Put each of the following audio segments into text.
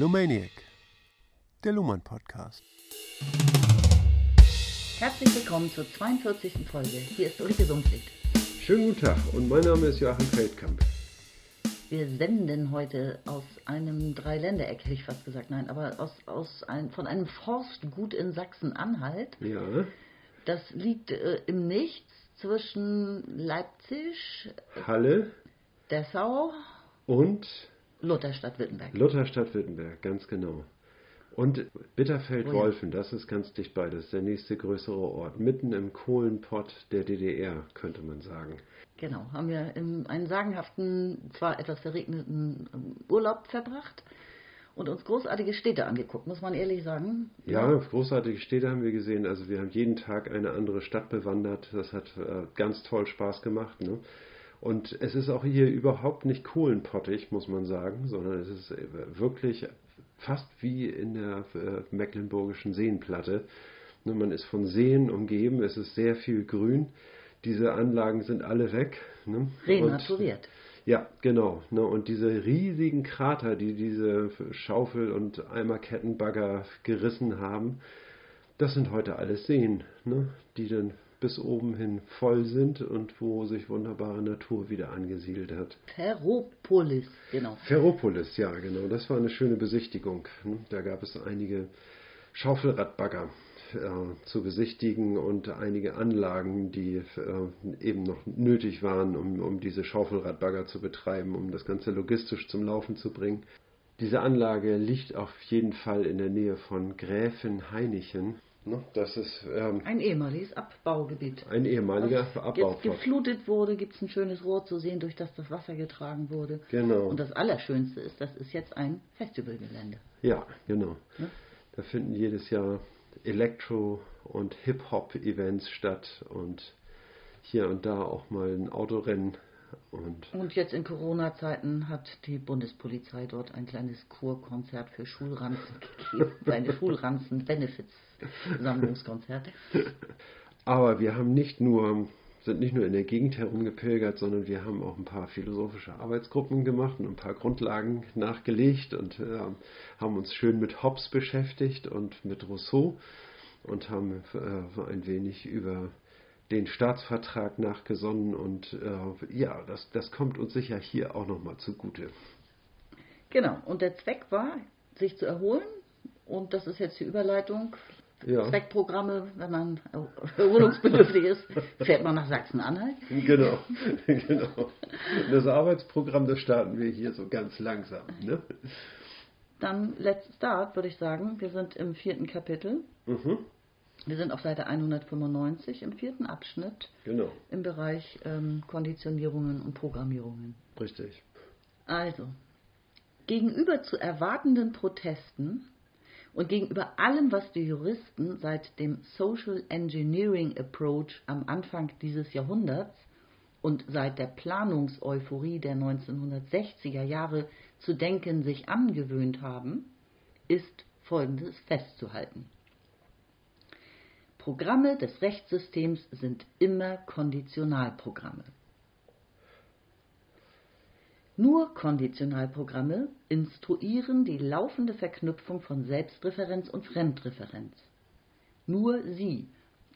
Lumaniac, der Luhmann Podcast. Herzlich willkommen zur 42. Folge. Hier ist Ulrike Sumfliet. Schönen guten Tag und mein Name ist Joachim Feldkamp. Wir senden heute aus einem Dreiländereck, hätte ich fast gesagt, nein, aber aus, aus ein, von einem Forstgut in Sachsen-Anhalt. Ja, Das liegt äh, im Nichts zwischen Leipzig, Halle Dessau, und Lutherstadt-Wittenberg. Lutherstadt-Wittenberg, ganz genau. Und Oh. Bitterfeld-Wolfen, das ist ganz dicht bei, das ist der nächste größere Ort. Mitten im Kohlenpott der DDR, könnte man sagen. Genau, haben wir in einen sagenhaften, zwar etwas verregneten ähm, Urlaub verbracht und uns großartige Städte angeguckt, muss man ehrlich sagen. Ja, großartige Städte haben wir gesehen. Also wir haben jeden Tag eine andere Stadt bewandert. Das hat äh, ganz toll Spaß gemacht. Ne? Und es ist auch hier überhaupt nicht kohlenpottig, muss man sagen, sondern es ist äh, wirklich fast wie in der äh, mecklenburgischen Seenplatte. Ne, man ist von Seen umgeben, es ist sehr viel Grün. Diese Anlagen sind alle weg. Ne? Renaturiert. Ja, genau. Ne? Und diese riesigen Krater, die diese Schaufel- und Eimerkettenbagger gerissen haben, das sind heute alles Seen, ne? die dann bis oben hin voll sind und wo sich wunderbare Natur wieder angesiedelt hat. Ferropolis, genau. Ferropolis, ja, genau. Das war eine schöne Besichtigung. ne? Da gab es einige Schaufelradbagger äh, zu besichtigen und einige Anlagen, die äh, eben noch nötig waren, um, um diese Schaufelradbagger zu betreiben, um das Ganze logistisch zum Laufen zu bringen. Diese Anlage liegt auf jeden Fall in der Nähe von Gräfin Heinichen. Das ist ähm, Ein ehemaliges Abbaugebiet. ein ehemaliger jetzt Abbauplatz. geflutet wurde, gibt es ein schönes Rohr zu sehen, durch das das Wasser getragen wurde. Genau. Und das Allerschönste ist, das ist jetzt ein Festivalgelände. Ja, genau. Ne? Da finden jedes Jahr Elektro- und Hip-Hop-Events statt und hier und da auch mal ein Autorennen. Und Und jetzt in Corona-Zeiten hat die Bundespolizei dort ein kleines Kurkonzert für Schulranzen gegeben. Seine Schulranzen-Benefits-Sammlungskonzert. aber wir haben nicht nur, sind nicht nur in der Gegend herumgepilgert, sondern wir haben auch ein paar philosophische Arbeitsgruppen gemacht und ein paar Grundlagen nachgelegt und äh, haben uns schön mit Hobbes beschäftigt und mit Rousseau und haben äh, ein wenig über den Staatsvertrag nachgesonnen und äh, ja, das, das kommt uns sicher hier auch nochmal zugute. Genau. Und der Zweck war, sich zu erholen. Und das ist jetzt die Überleitung. Ja, Zweckprogramme, wenn man erholungsbedürftig ist, fährt man nach Sachsen-Anhalt. genau, genau. Das Arbeitsprogramm, das starten wir hier so ganz langsam. Ne? Dann Let's Start, würde ich sagen. Wir sind im vierten Kapitel. Mhm, Wir sind auf Seite 195 im vierten Abschnitt genau, im Bereich ähm, Konditionierungen und Programmierungen. richtig. Also, gegenüber zu erwartenden Protesten und gegenüber allem, was die Juristen seit dem Social Engineering Approach am Anfang dieses Jahrhunderts und seit der Planungseuphorie der 1960er Jahre zu denken sich angewöhnt haben, ist Folgendes festzuhalten. Programme des Rechtssystems sind immer Konditionalprogramme. Nur Konditionalprogramme instruieren die laufende Verknüpfung von Selbstreferenz und Fremdreferenz. Nur sie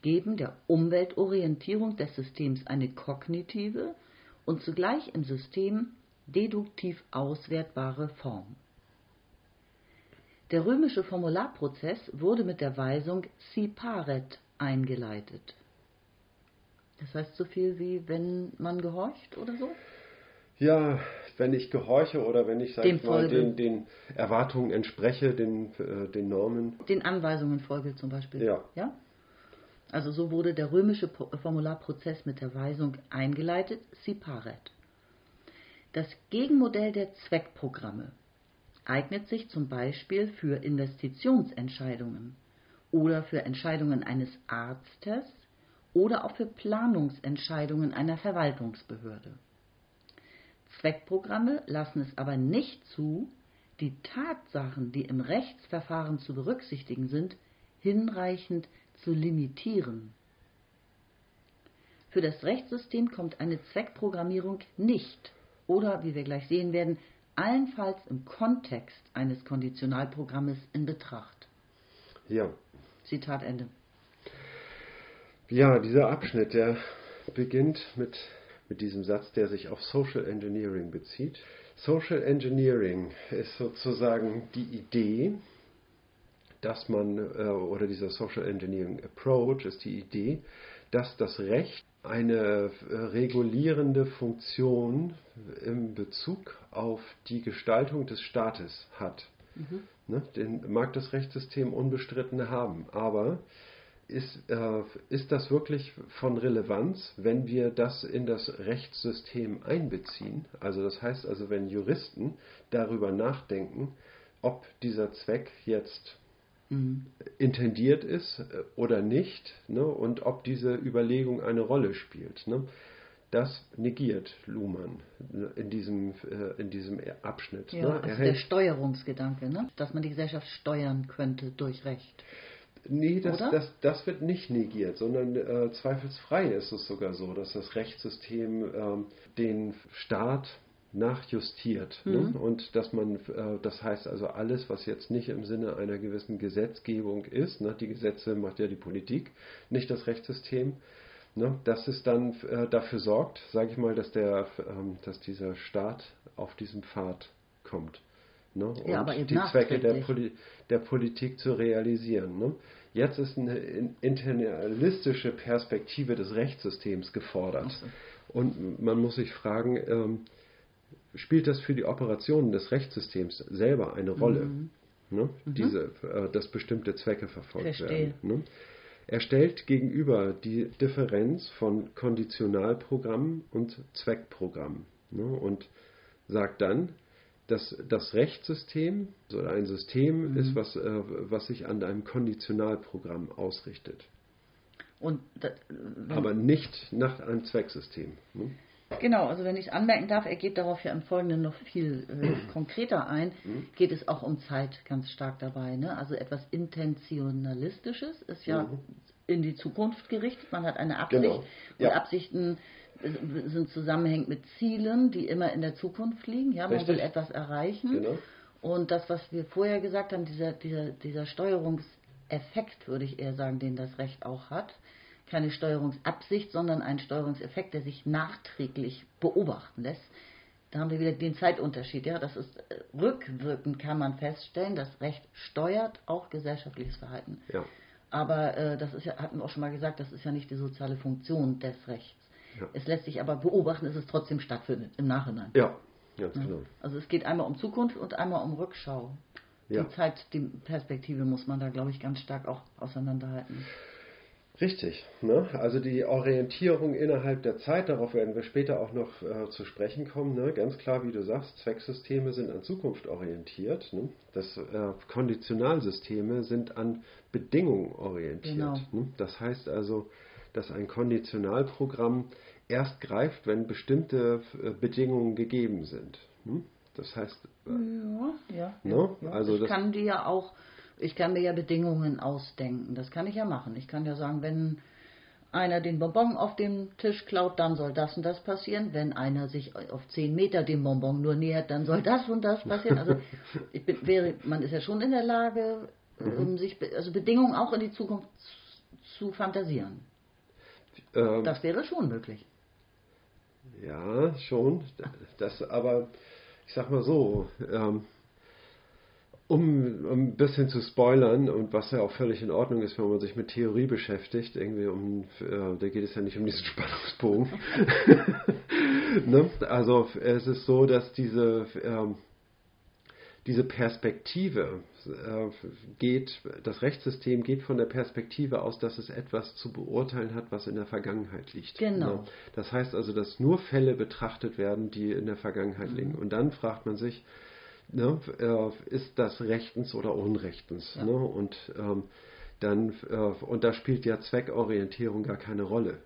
geben der Umweltorientierung des Systems eine kognitive und zugleich im System deduktiv auswertbare Form. Der römische Formularprozess wurde mit der Weisung si paret eingeleitet. Das heißt so viel wie wenn man gehorcht oder so? Ja, wenn ich gehorche oder wenn ich, sag Dem ich mal, den, den Erwartungen entspreche, den, äh, den Normen. Den Anweisungen folge zum Beispiel. Ja. ja? Also so wurde der römische Formularprozess mit der Weisung eingeleitet, si paret. Das Gegenmodell der Zweckprogramme eignet sich zum Beispiel für Investitionsentscheidungen oder für Entscheidungen eines Arztes oder auch für Planungsentscheidungen einer Verwaltungsbehörde. Zweckprogramme lassen es aber nicht zu, die Tatsachen, die im Rechtsverfahren zu berücksichtigen sind, hinreichend zu limitieren. Für das Rechtssystem kommt eine Zweckprogrammierung nicht oder, wie wir gleich sehen werden, allenfalls im Kontext eines Konditionalprogrammes in Betracht. Ja. Zitat Ende. Ja, dieser Abschnitt, der beginnt mit, mit diesem Satz, der sich auf Social Engineering bezieht. Social Engineering ist sozusagen die Idee, dass man, äh, oder dieser Social Engineering Approach ist die Idee, dass das Recht eine äh, regulierende Funktion im Bezug auf die Gestaltung des Staates hat. Mhm. Ne, den mag das Rechtssystem unbestritten haben, aber ist, äh, ist das wirklich von Relevanz, wenn wir das in das Rechtssystem einbeziehen? Also das heißt also, wenn Juristen darüber nachdenken, ob dieser Zweck jetzt mhm. intendiert ist äh, oder nicht ne, und ob diese Überlegung eine Rolle spielt. Ne? Das negiert Luhmann ne, in diesem, äh, in diesem Abschnitt. Ja, ne? also der Steuerungsgedanke, ne? dass man die Gesellschaft steuern könnte durch Recht. Nee, das, das, das wird nicht negiert, sondern äh, zweifelsfrei ist es sogar so, dass das Rechtssystem äh, den Staat nachjustiert. Ne? Mhm. Ne? Und dass man, äh, das heißt also alles, was jetzt nicht im Sinne einer gewissen Gesetzgebung ist, ne? die Gesetze macht ja die Politik, nicht das Rechtssystem, ne? dass es dann äh, dafür sorgt, sage ich mal, dass, der, ähm, dass dieser Staat auf diesen Pfad kommt. Ne? Ja, und die Zwecke der, Poli der, Politik zu realisieren. Ne? Jetzt ist eine internalistische Perspektive des Rechtssystems gefordert. So. Und man muss sich fragen, ähm, spielt das für die Operationen des Rechtssystems selber eine Rolle? Mhm. Ne? Mhm. Diese, äh, dass bestimmte Zwecke verfolgt Verstehe. werden. Ne? Er stellt gegenüber die Differenz von Konditionalprogrammen und Zweckprogrammen ne? und sagt dann, dass das Rechtssystem oder ein System mhm. ist, was, äh, was sich an einem Konditionalprogramm ausrichtet. Und das, Aber nicht nach einem Zwecksystem. Ne? Genau, also wenn ich anmerken darf, er geht darauf ja im Folgenden noch viel äh, konkreter ein, mhm. geht es auch um Zeit ganz stark dabei. Ne? Also etwas Intentionalistisches ist ja mhm. in die Zukunft gerichtet, man hat eine Absicht genau. ja. und Absichten sind zusammenhängend mit Zielen, die immer in der Zukunft liegen. Ja, man Richtig. will etwas erreichen. Genau. Und das, was wir vorher gesagt haben, dieser, dieser, dieser Steuerungseffekt, würde ich eher sagen, den das Recht auch hat, keine Steuerungsabsicht, sondern ein Steuerungseffekt, der sich nachträglich beobachten lässt. Da haben wir wieder den Zeitunterschied. Ja, das ist äh, rückwirkend kann man feststellen, das Recht steuert auch gesellschaftliches Verhalten. Ja. Aber äh, das ist ja, hatten wir auch schon mal gesagt, das ist ja nicht die soziale Funktion des Rechts. Ja. Es lässt sich aber beobachten, dass es trotzdem stattfindet im Nachhinein. Ja, ganz ja. genau. Also es geht einmal um Zukunft und einmal um Rückschau. Ja. Die Zeit, die Perspektive muss man da, glaube ich, ganz stark auch auseinanderhalten. Richtig. Ne? Also die Orientierung innerhalb der Zeit, darauf werden wir später auch noch äh, zu sprechen kommen. Ne? Ganz klar, wie du sagst, Zwecksysteme sind an Zukunft orientiert. Ne? Das äh, Konditionalsysteme sind an Bedingungen orientiert. Genau. Ne? Das heißt also, dass ein Konditionalprogramm erst greift, wenn bestimmte äh, Bedingungen gegeben sind. Hm? Das heißt, äh, ja, ja, ne? ja, also ich kann die ja auch, ich kann mir ja Bedingungen ausdenken. Das kann ich ja machen. Ich kann ja sagen, wenn einer den Bonbon auf dem Tisch klaut, dann soll das und das passieren. Wenn einer sich auf 10 Meter dem Bonbon nur nähert, dann soll das und das passieren. Also bin, wäre, man ist ja schon in der Lage, mhm. um sich also Bedingungen auch in die Zukunft zu fantasieren. Ähm, das wäre schon möglich. Ja, schon. Das aber, ich sag mal so, ähm, um, um, ein bisschen zu spoilern und was ja auch völlig in Ordnung ist, wenn man sich mit Theorie beschäftigt, irgendwie um, äh, da geht es ja nicht um diesen Spannungsbogen. ne? Also es ist so, dass diese ähm, diese Perspektive äh, geht, das Rechtssystem geht von der Perspektive aus, dass es etwas zu beurteilen hat, was in der Vergangenheit liegt. Genau. Ne? Das heißt also, dass nur Fälle betrachtet werden, die in der Vergangenheit mhm. liegen. Und dann fragt man sich, ne, äh, ist das rechtens oder unrechtens? Ja. Ne? Und ähm, dann äh, und da spielt ja Zweckorientierung gar keine Rolle,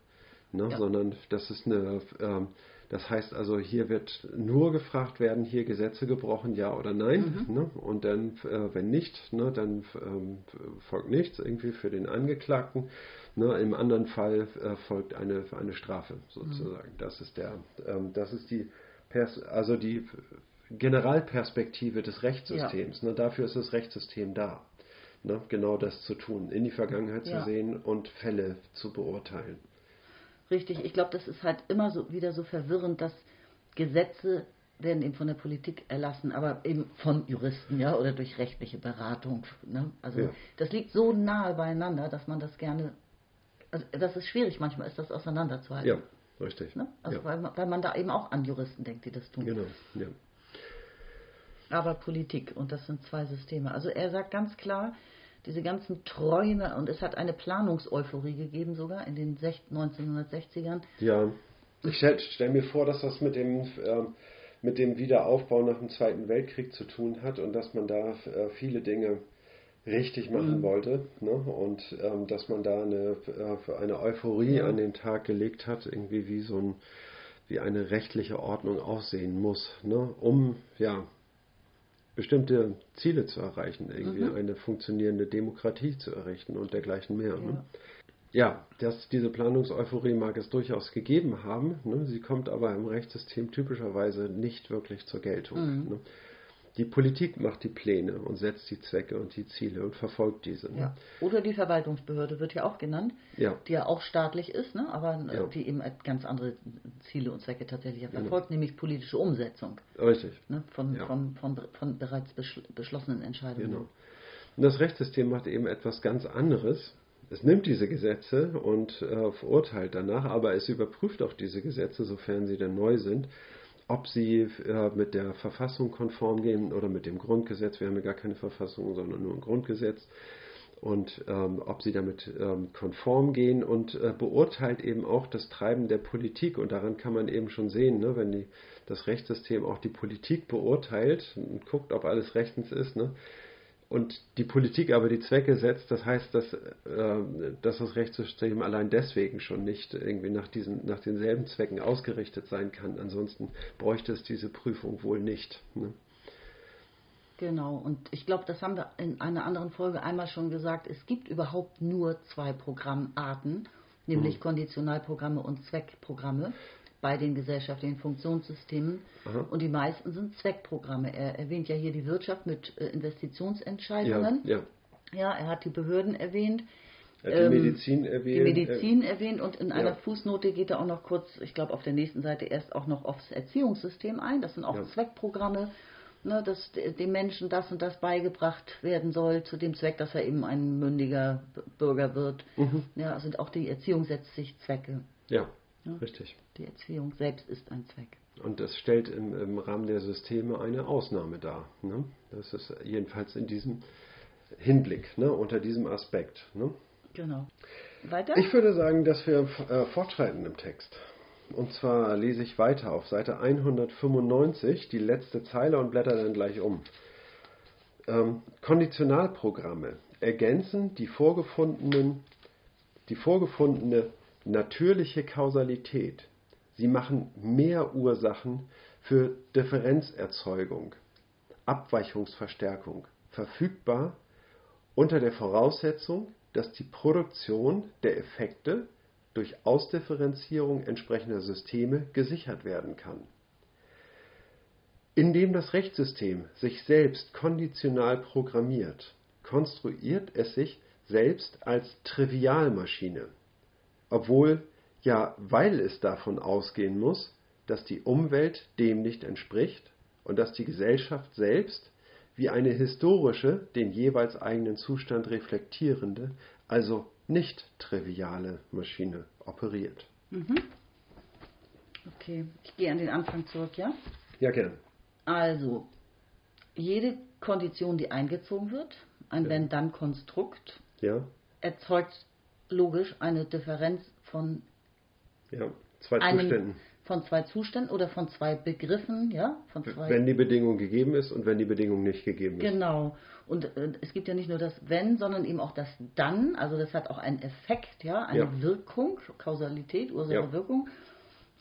ne? ja. sondern das ist eine ähm, das heißt also, hier wird nur gefragt werden, hier Gesetze gebrochen, ja oder nein. Mhm. Ne? Und dann, äh, wenn nicht, ne, dann ähm, folgt nichts irgendwie für den Angeklagten. Ne? Im anderen Fall äh, folgt eine, eine Strafe sozusagen. Mhm. Das ist der, ähm, das ist die, Pers also die, Generalperspektive des Rechtssystems. Ja. Ne, dafür ist das Rechtssystem da. Ne, genau das zu tun, in die Vergangenheit ja. zu sehen und Fälle zu beurteilen. Richtig, ich glaube, das ist halt immer so wieder so verwirrend, dass Gesetze werden eben von der Politik erlassen, aber eben von Juristen, ja, oder durch rechtliche Beratung. Ne? Also ja. das liegt so nahe beieinander, dass man das gerne, also das ist schwierig manchmal, ist das auseinanderzuhalten. Ja, richtig. Ne? Also ja. weil, weil man da eben auch an Juristen denkt, die das tun. Genau, ja. Aber Politik und das sind zwei Systeme. Also er sagt ganz klar, diese ganzen Träume und es hat eine Planungseuphorie gegeben sogar in den 1960ern. Ja, ich stelle stell mir vor, dass das mit dem ähm, mit dem Wiederaufbau nach dem Zweiten Weltkrieg zu tun hat und dass man da äh, viele Dinge richtig machen mhm. wollte ne? und ähm, dass man da eine, äh, eine Euphorie ja. an den Tag gelegt hat, irgendwie wie so ein wie eine rechtliche Ordnung aussehen muss, ne? um ja bestimmte Ziele zu erreichen, irgendwie mhm. eine funktionierende Demokratie zu errichten und dergleichen mehr. Ja. Ne? ja, das, diese Planungseuphorie mag es durchaus gegeben haben. Ne? Sie kommt aber im Rechtssystem typischerweise nicht wirklich zur Geltung. Mhm. Ne? Die Politik macht die Pläne und setzt die Zwecke und die Ziele und verfolgt diese. Ne? Ja. Oder die Verwaltungsbehörde wird ja auch genannt, ja. die ja auch staatlich ist, ne? aber äh, ja. die eben ganz andere Ziele und Zwecke tatsächlich verfolgt, genau. nämlich politische Umsetzung. Richtig. Ne? Von, von, von, von, bereits beschlossenen Entscheidungen. Genau. Und das Rechtssystem macht eben etwas ganz anderes es nimmt diese Gesetze und äh, verurteilt danach, aber es überprüft auch diese Gesetze, sofern sie denn neu sind, ob sie äh, mit der Verfassung konform gehen oder mit dem Grundgesetz. Wir haben ja gar keine Verfassung, sondern nur ein Grundgesetz. Und ähm, ob sie damit ähm, konform gehen und äh, beurteilt eben auch das Treiben der Politik. Und daran kann man eben schon sehen, ne, wenn die, das Rechtssystem auch die Politik beurteilt und guckt, ob alles rechtens ist, ne, und die Politik aber die Zwecke setzt, das heißt, dass, äh, dass das Rechtssystem allein deswegen schon nicht irgendwie nach, diesen, nach denselben Zwecken ausgerichtet sein kann. Ansonsten bräuchte es diese Prüfung wohl nicht. Ne? Genau, und ich glaube, das haben wir in einer anderen Folge einmal schon gesagt, es gibt überhaupt nur zwei Programmarten, nämlich mhm. Konditionalprogramme und Zweckprogramme bei den gesellschaftlichen Funktionssystemen. Aha. Und die meisten sind Zweckprogramme. Er erwähnt ja hier die Wirtschaft mit äh, Investitionsentscheidungen. Ja, ja. ja, er hat die Behörden erwähnt. Er hat die ähm, Medizin erwähnt. Die Medizin erwähnt und in einer ja. Fußnote geht er auch noch kurz, ich glaube auf der nächsten Seite erst auch noch aufs Erziehungssystem ein. Das sind auch. Zweckprogramme, ne, dass dem Menschen das und das beigebracht werden soll, zu dem Zweck, dass er eben ein mündiger Bürger wird. Mhm. Ja, sind auch die Erziehung setzt sich Zwecke. Ja. Ja, Richtig. Die Erziehung selbst ist ein Zweck. Und das stellt im, im Rahmen der Systeme eine Ausnahme dar. Ne? Das ist jedenfalls in diesem Hinblick, ne? unter diesem Aspekt. Ne? Genau. Weiter? Ich würde sagen, dass wir äh, fortschreiten im Text. Und zwar lese ich weiter auf Seite 195, die letzte Zeile und blätter dann gleich um. Ähm, Konditionalprogramme ergänzen die vorgefundenen, die vorgefundene natürliche Kausalität. Sie machen mehr Ursachen für Differenzerzeugung, Abweichungsverstärkung verfügbar unter der Voraussetzung, dass die Produktion der Effekte durch Ausdifferenzierung entsprechender Systeme gesichert werden kann. Indem das Rechtssystem sich selbst konditional programmiert, konstruiert es sich selbst als Trivialmaschine obwohl ja, weil es davon ausgehen muss, dass die Umwelt dem nicht entspricht und dass die Gesellschaft selbst wie eine historische, den jeweils eigenen Zustand reflektierende, also nicht triviale Maschine operiert. Mhm. Okay, ich gehe an den Anfang zurück, ja? Ja, gern. Also, jede Kondition, die eingezogen wird, ein ja. Wenn-Dann-Konstrukt, ja. erzeugt logisch eine Differenz von ja, zwei einem, Zuständen. Von zwei Zuständen oder von zwei Begriffen, ja? Von zwei wenn die Bedingung gegeben ist und wenn die Bedingung nicht gegeben ist. Genau. Und äh, es gibt ja nicht nur das Wenn, sondern eben auch das Dann. Also das hat auch einen Effekt, ja, eine ja. Wirkung, Kausalität, Ursache, Wirkung.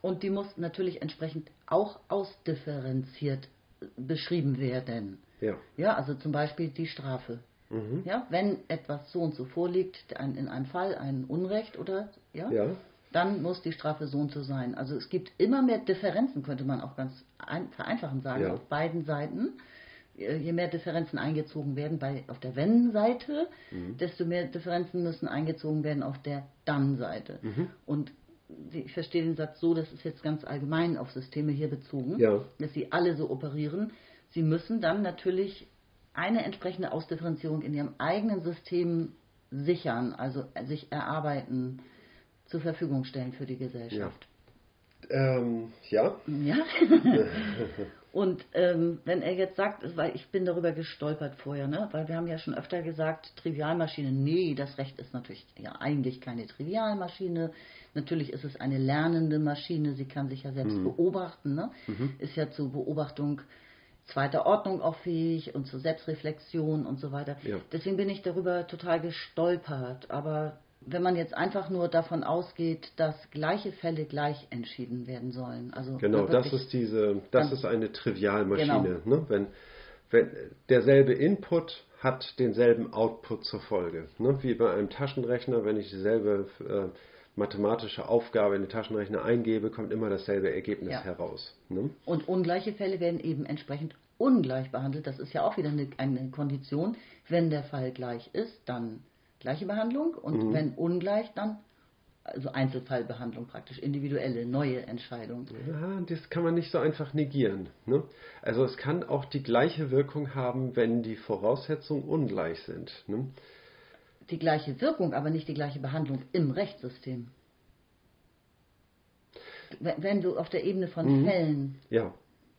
Und die muss natürlich entsprechend auch ausdifferenziert äh, beschrieben werden. Ja. Ja, also zum Beispiel die Strafe. Mhm. Ja, wenn etwas so und so vorliegt, ein, in einem Fall ein Unrecht oder ja, ja. dann muss die Strafe so und so sein. Also es gibt immer mehr Differenzen, könnte man auch ganz ein, vereinfachend sagen, Ja. auf beiden Seiten. Äh, Je mehr Differenzen eingezogen werden bei, auf der Wenn-Seite, desto mehr Differenzen müssen eingezogen werden auf der Dann-Seite. Und die- ich verstehe den Satz so, das ist jetzt ganz allgemein auf Systeme hier bezogen, Ja. dass sie alle so operieren. Sie müssen dann natürlich eine entsprechende Ausdifferenzierung in ihrem eigenen System sichern, also sich erarbeiten, zur Verfügung stellen für die Gesellschaft. Ähm, ja. Ja. Und ähm, wenn er jetzt sagt, weil ich bin darüber gestolpert vorher, ne? weil wir haben ja schon öfter gesagt, Trivialmaschine, nee, das Recht ist natürlich ja eigentlich keine Trivialmaschine. Natürlich ist es eine lernende Maschine, sie kann sich ja selbst beobachten, ne? ist ja zur Beobachtung zweiter Ordnung auch fähig und zur Selbstreflexion und so weiter. Ja. Deswegen bin ich darüber total gestolpert. Aber wenn man jetzt einfach nur davon ausgeht, dass gleiche Fälle gleich entschieden werden sollen, also Genau, das ist diese, das ist eine Trivialmaschine. Genau. Ne? Wenn, wenn derselbe Input hat denselben Output zur Folge. Ne? Wie bei einem Taschenrechner, wenn ich dieselbe äh, mathematische Aufgabe in den Taschenrechner eingebe, kommt immer dasselbe Ergebnis Ja. heraus. Ne? Und ungleiche Fälle werden eben entsprechend ungleich behandelt. Das ist ja auch wieder eine, eine Kondition. Wenn der Fall gleich ist, dann gleiche Behandlung und wenn ungleich, dann also Einzelfallbehandlung praktisch, individuelle, neue Entscheidung. Ja, das kann man nicht so einfach negieren. Ne? Also es kann auch die gleiche Wirkung haben, wenn die Voraussetzungen ungleich sind. Ne? Die gleiche Wirkung, aber nicht die gleiche Behandlung im Rechtssystem. Wenn du auf der Ebene von Fällen Ja,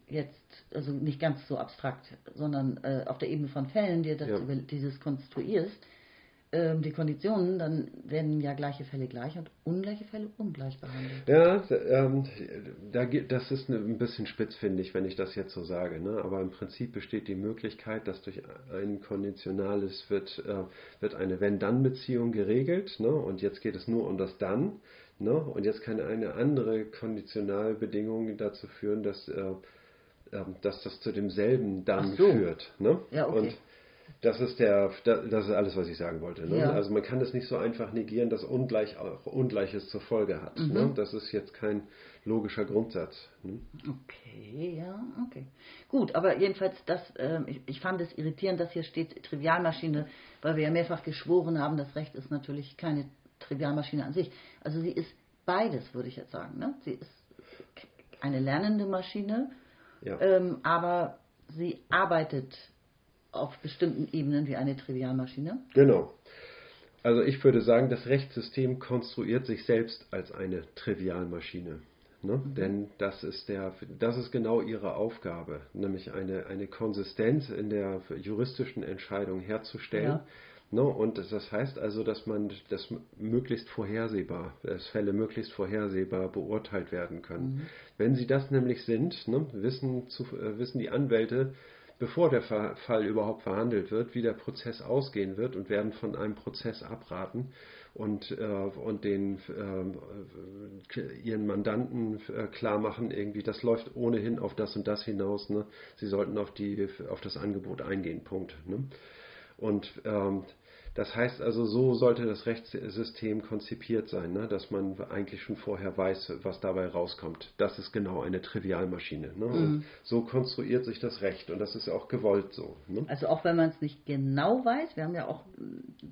jetzt, also nicht ganz so abstrakt, sondern äh, auf der Ebene von Fällen dir das Ja. über, dieses konstruierst, ähm, die Konditionen, dann werden ja gleiche Fälle gleich und ungleiche Fälle ungleich behandelt. Ja, ähm, da, das ist ne- ein bisschen spitzfindig, wenn ich das jetzt so sage. Ne? Aber im Prinzip besteht die Möglichkeit, dass durch ein konditionales wird, äh, wird eine Wenn-Dann-Beziehung geregelt. Ne? Und jetzt geht es nur um das Dann. Ne? Und jetzt kann eine andere Konditionalbedingung dazu führen, dass, äh, ähm, dass das zu demselben Dann so. führt. Ne? Ja, okay. Und das ist der, da- das ist alles, was ich sagen wollte. Ne? Ja. Also man kann das nicht so einfach negieren, dass Ungleich auch Ungleiches zur Folge hat. Mhm. Ne? Das ist jetzt kein logischer Grundsatz. Ne? Okay, ja, okay. Gut, aber jedenfalls, das, ähm, ich, ich fand es irritierend, dass hier steht Trivialmaschine, weil wir ja mehrfach geschworen haben, das Recht ist natürlich keine Trivialmaschine an sich. Also sie ist beides, würde ich jetzt sagen. Ne? Sie ist eine lernende Maschine, Ja. ähm, aber sie arbeitet auf bestimmten Ebenen wie eine Trivialmaschine. Genau. Also ich würde sagen, das Rechtssystem konstruiert sich selbst als eine Trivialmaschine. Ne? Denn das ist, der, das ist genau ihre Aufgabe, nämlich eine, eine Konsistenz in der juristischen Entscheidung herzustellen. Ja. Ne? Und das heißt also, dass man das möglichst vorhersehbar, dass Fälle möglichst vorhersehbar beurteilt werden können. Wenn sie das nämlich sind, ne, wissen, zu, äh, wissen die Anwälte, bevor der Fall überhaupt verhandelt wird, wie der Prozess ausgehen wird und werden von einem Prozess abraten und, äh, und den, äh, ihren Mandanten äh, klar machen, irgendwie, das läuft ohnehin auf das und das hinaus. Ne? Sie sollten auf, die, auf das Angebot eingehen, Punkt. Ne? Und ähm, das heißt also, so sollte das Rechtssystem konzipiert sein, ne? dass man eigentlich schon vorher weiß, was dabei rauskommt. Das ist genau eine Trivialmaschine. Ne? Und so konstruiert sich das Recht und das ist auch gewollt so. Ne? Also auch wenn man es nicht genau weiß, wir haben ja auch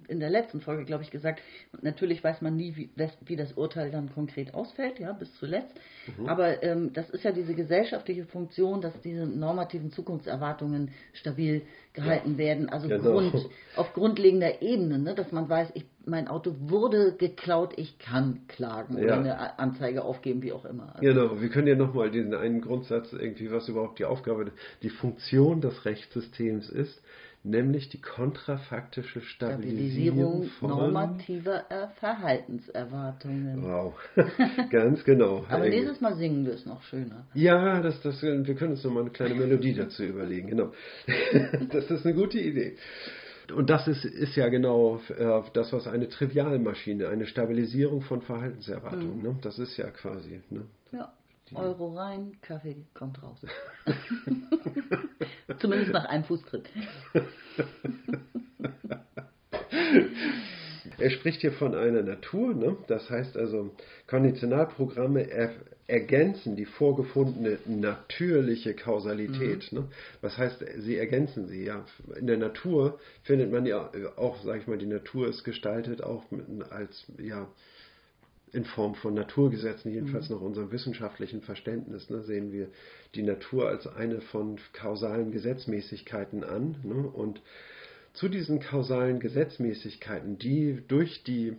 in der letzten Folge, glaube ich, gesagt, natürlich weiß man nie, wie, das- wie das Urteil dann konkret ausfällt, ja, bis zuletzt. Mhm. Aber ähm, das ist ja diese gesellschaftliche Funktion, dass diese normativen Zukunftserwartungen stabil gehalten werden. Also Genau. Grund, auf grundlegender Ebene, ne, dass man weiß, ich, mein Auto wurde geklaut, ich kann klagen oder Ja. eine A- Anzeige aufgeben, wie auch immer. Also, Genau, wir können ja nochmal diesen einen Grundsatz irgendwie, was überhaupt die Aufgabe, die Funktion des Rechtssystems ist, nämlich die kontrafaktische Stabilisierung, Stabilisierung von... normativer äh, Verhaltenserwartungen. Wow, ganz genau. Aber nächstes Mal singen wir es noch schöner. Ja, das, das, wir können uns nochmal eine kleine Melodie dazu überlegen, genau. Das ist eine gute Idee. Und das ist, ist ja genau äh, das, was eine Trivialmaschine, eine Stabilisierung von Verhaltenserwartungen, ne? das ist ja quasi. Ne? Ja. Euro rein, Kaffee kommt raus. Zumindest nach einem Fußtritt. er spricht hier von einer Natur, ne? das heißt also, Konditionalprogramme er, ergänzen die vorgefundene natürliche Kausalität. Mhm. Ne? Was heißt, sie ergänzen sie, ja. In der Natur findet man ja auch, sag ich mal, die Natur ist gestaltet auch mit, als, ja, in Form von Naturgesetzen, jedenfalls mhm. nach unserem wissenschaftlichen Verständnis, ne, sehen wir die Natur als eine von kausalen Gesetzmäßigkeiten an. Ne, und zu diesen kausalen Gesetzmäßigkeiten, die durch die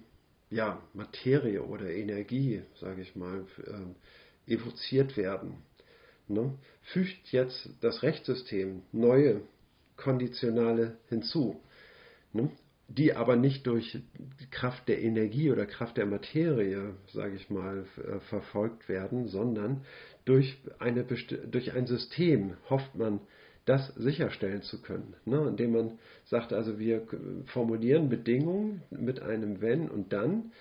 ja, Materie oder Energie, sage ich mal, äh, evoziert werden, ne, fügt jetzt das Rechtssystem neue Konditionale hinzu. Die aber nicht durch Kraft der Energie oder Kraft der Materie, sage ich mal, äh, verfolgt werden, sondern durch, eine, durch ein System hofft man, das sicherstellen zu können, ne? indem man sagt, also wir formulieren Bedingungen mit einem Wenn und Dann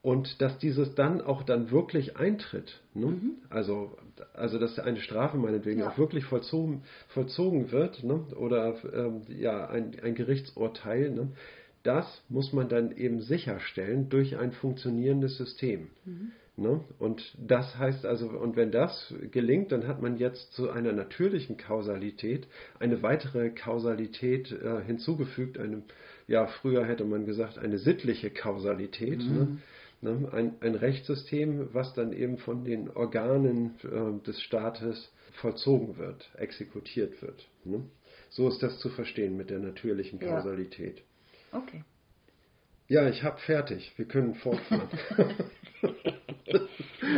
und dass dieses dann auch dann wirklich eintritt. Ne? Mhm. Also, also dass eine Strafe meinetwegen ja. auch wirklich vollzogen, vollzogen wird ne? oder ähm, ja, ein, ein Gerichtsurteil. Ne? Das muss man dann eben sicherstellen durch ein funktionierendes System. Mhm. Ne? Und das heißt also, und wenn das gelingt, dann hat man jetzt zu einer natürlichen Kausalität eine weitere Kausalität äh, hinzugefügt. Eine, ja, früher hätte man gesagt, eine sittliche Kausalität. Mhm. Ne? ne? Ein, ein, Rechtssystem, was dann eben von den Organen äh, des Staates vollzogen wird, exekutiert wird. Ne? So ist das zu verstehen mit der natürlichen Kausalität. Ja. Okay. Ja, ich habe fertig. Wir können fortfahren.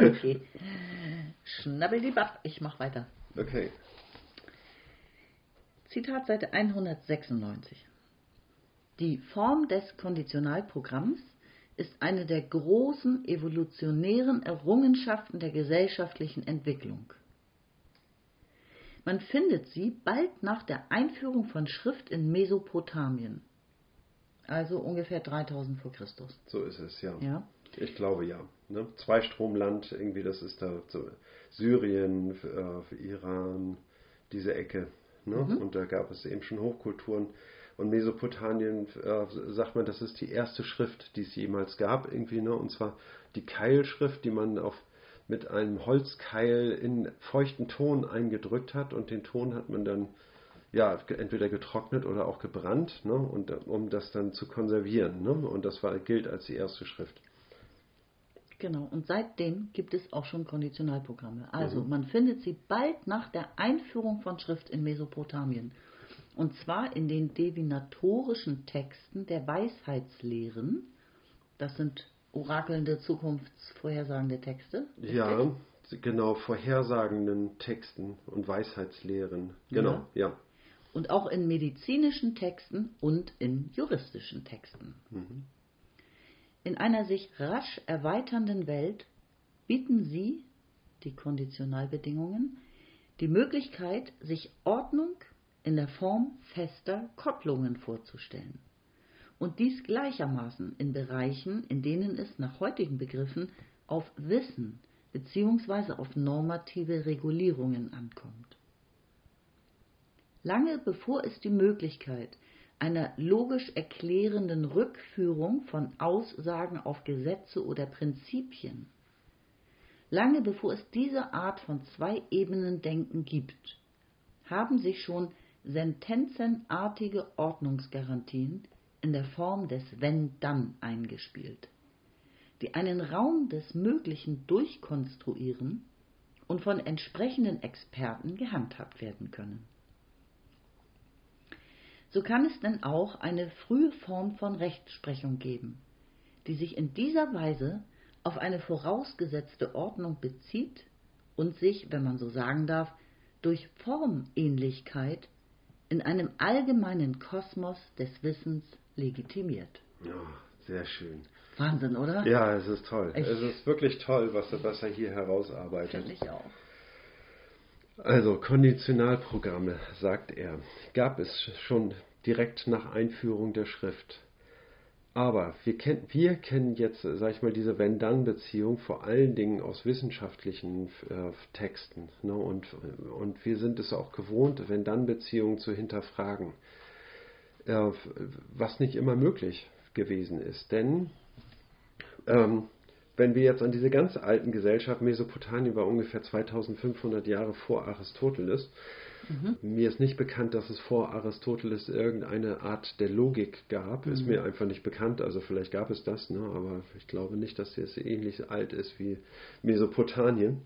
okay. Schnabbel die Bach, ich mache weiter. Okay. Zitat Seite 196. Die Form des Konditionalprogramms ist eine der großen evolutionären Errungenschaften der gesellschaftlichen Entwicklung. Man findet sie bald nach der Einführung von Schrift in Mesopotamien. Also ungefähr 3000 vor Christus. So ist es, ja. ja? Ich glaube ja. Ne? Zweistromland, irgendwie, das ist da so Syrien, äh, Iran, diese Ecke. Ne? Mhm. Und da gab es eben schon Hochkulturen. Und Mesopotamien, äh, sagt man, das ist die erste Schrift, die es jemals gab, irgendwie, ne? Und zwar die Keilschrift, die man auf mit einem Holzkeil in feuchten Ton eingedrückt hat und den Ton hat man dann ja, entweder getrocknet oder auch gebrannt, ne, und, um das dann zu konservieren. Ne, und das war, gilt als die erste Schrift. Genau, und seitdem gibt es auch schon Konditionalprogramme. Also mhm. man findet sie bald nach der Einführung von Schrift in Mesopotamien. Und zwar in den divinatorischen Texten der Weisheitslehren. Das sind orakelnde, zukunftsvorhersagende Texte. Ja, genau, vorhersagenden Texten und Weisheitslehren. Genau, ja. ja und auch in medizinischen Texten und in juristischen Texten. Mhm. In einer sich rasch erweiternden Welt bieten sie, die Konditionalbedingungen, die Möglichkeit, sich Ordnung in der Form fester Kopplungen vorzustellen. Und dies gleichermaßen in Bereichen, in denen es nach heutigen Begriffen auf Wissen bzw. auf normative Regulierungen ankommt. Lange bevor es die Möglichkeit einer logisch erklärenden Rückführung von Aussagen auf Gesetze oder Prinzipien, lange bevor es diese Art von Zwei-Ebenen-Denken gibt, haben sich schon sentenzenartige Ordnungsgarantien in der Form des Wenn-Dann eingespielt, die einen Raum des Möglichen durchkonstruieren und von entsprechenden Experten gehandhabt werden können so kann es denn auch eine frühe Form von Rechtsprechung geben, die sich in dieser Weise auf eine vorausgesetzte Ordnung bezieht und sich, wenn man so sagen darf, durch Formähnlichkeit in einem allgemeinen Kosmos des Wissens legitimiert. Ja, sehr schön. Wahnsinn, oder? Ja, es ist toll. Ich es ist wirklich toll, was, was er hier herausarbeitet. Finde ich auch. Also Konditionalprogramme, sagt er, gab es schon direkt nach Einführung der Schrift. Aber wir, kenn, wir kennen jetzt, sag ich mal, diese Wenn-Dann-Beziehung vor allen Dingen aus wissenschaftlichen äh, Texten. Ne? Und, und wir sind es auch gewohnt, Wenn-Dann-Beziehungen zu hinterfragen. Äh, was nicht immer möglich gewesen ist. Denn ähm, wenn wir jetzt an diese ganz alten Gesellschaft, Mesopotamien war ungefähr 2500 Jahre vor Aristoteles, Mhm. Mir ist nicht bekannt, dass es vor Aristoteles irgendeine Art der Logik gab. Mhm. Ist mir einfach nicht bekannt. Also vielleicht gab es das, ne? aber ich glaube nicht, dass es ähnlich alt ist wie Mesopotamien.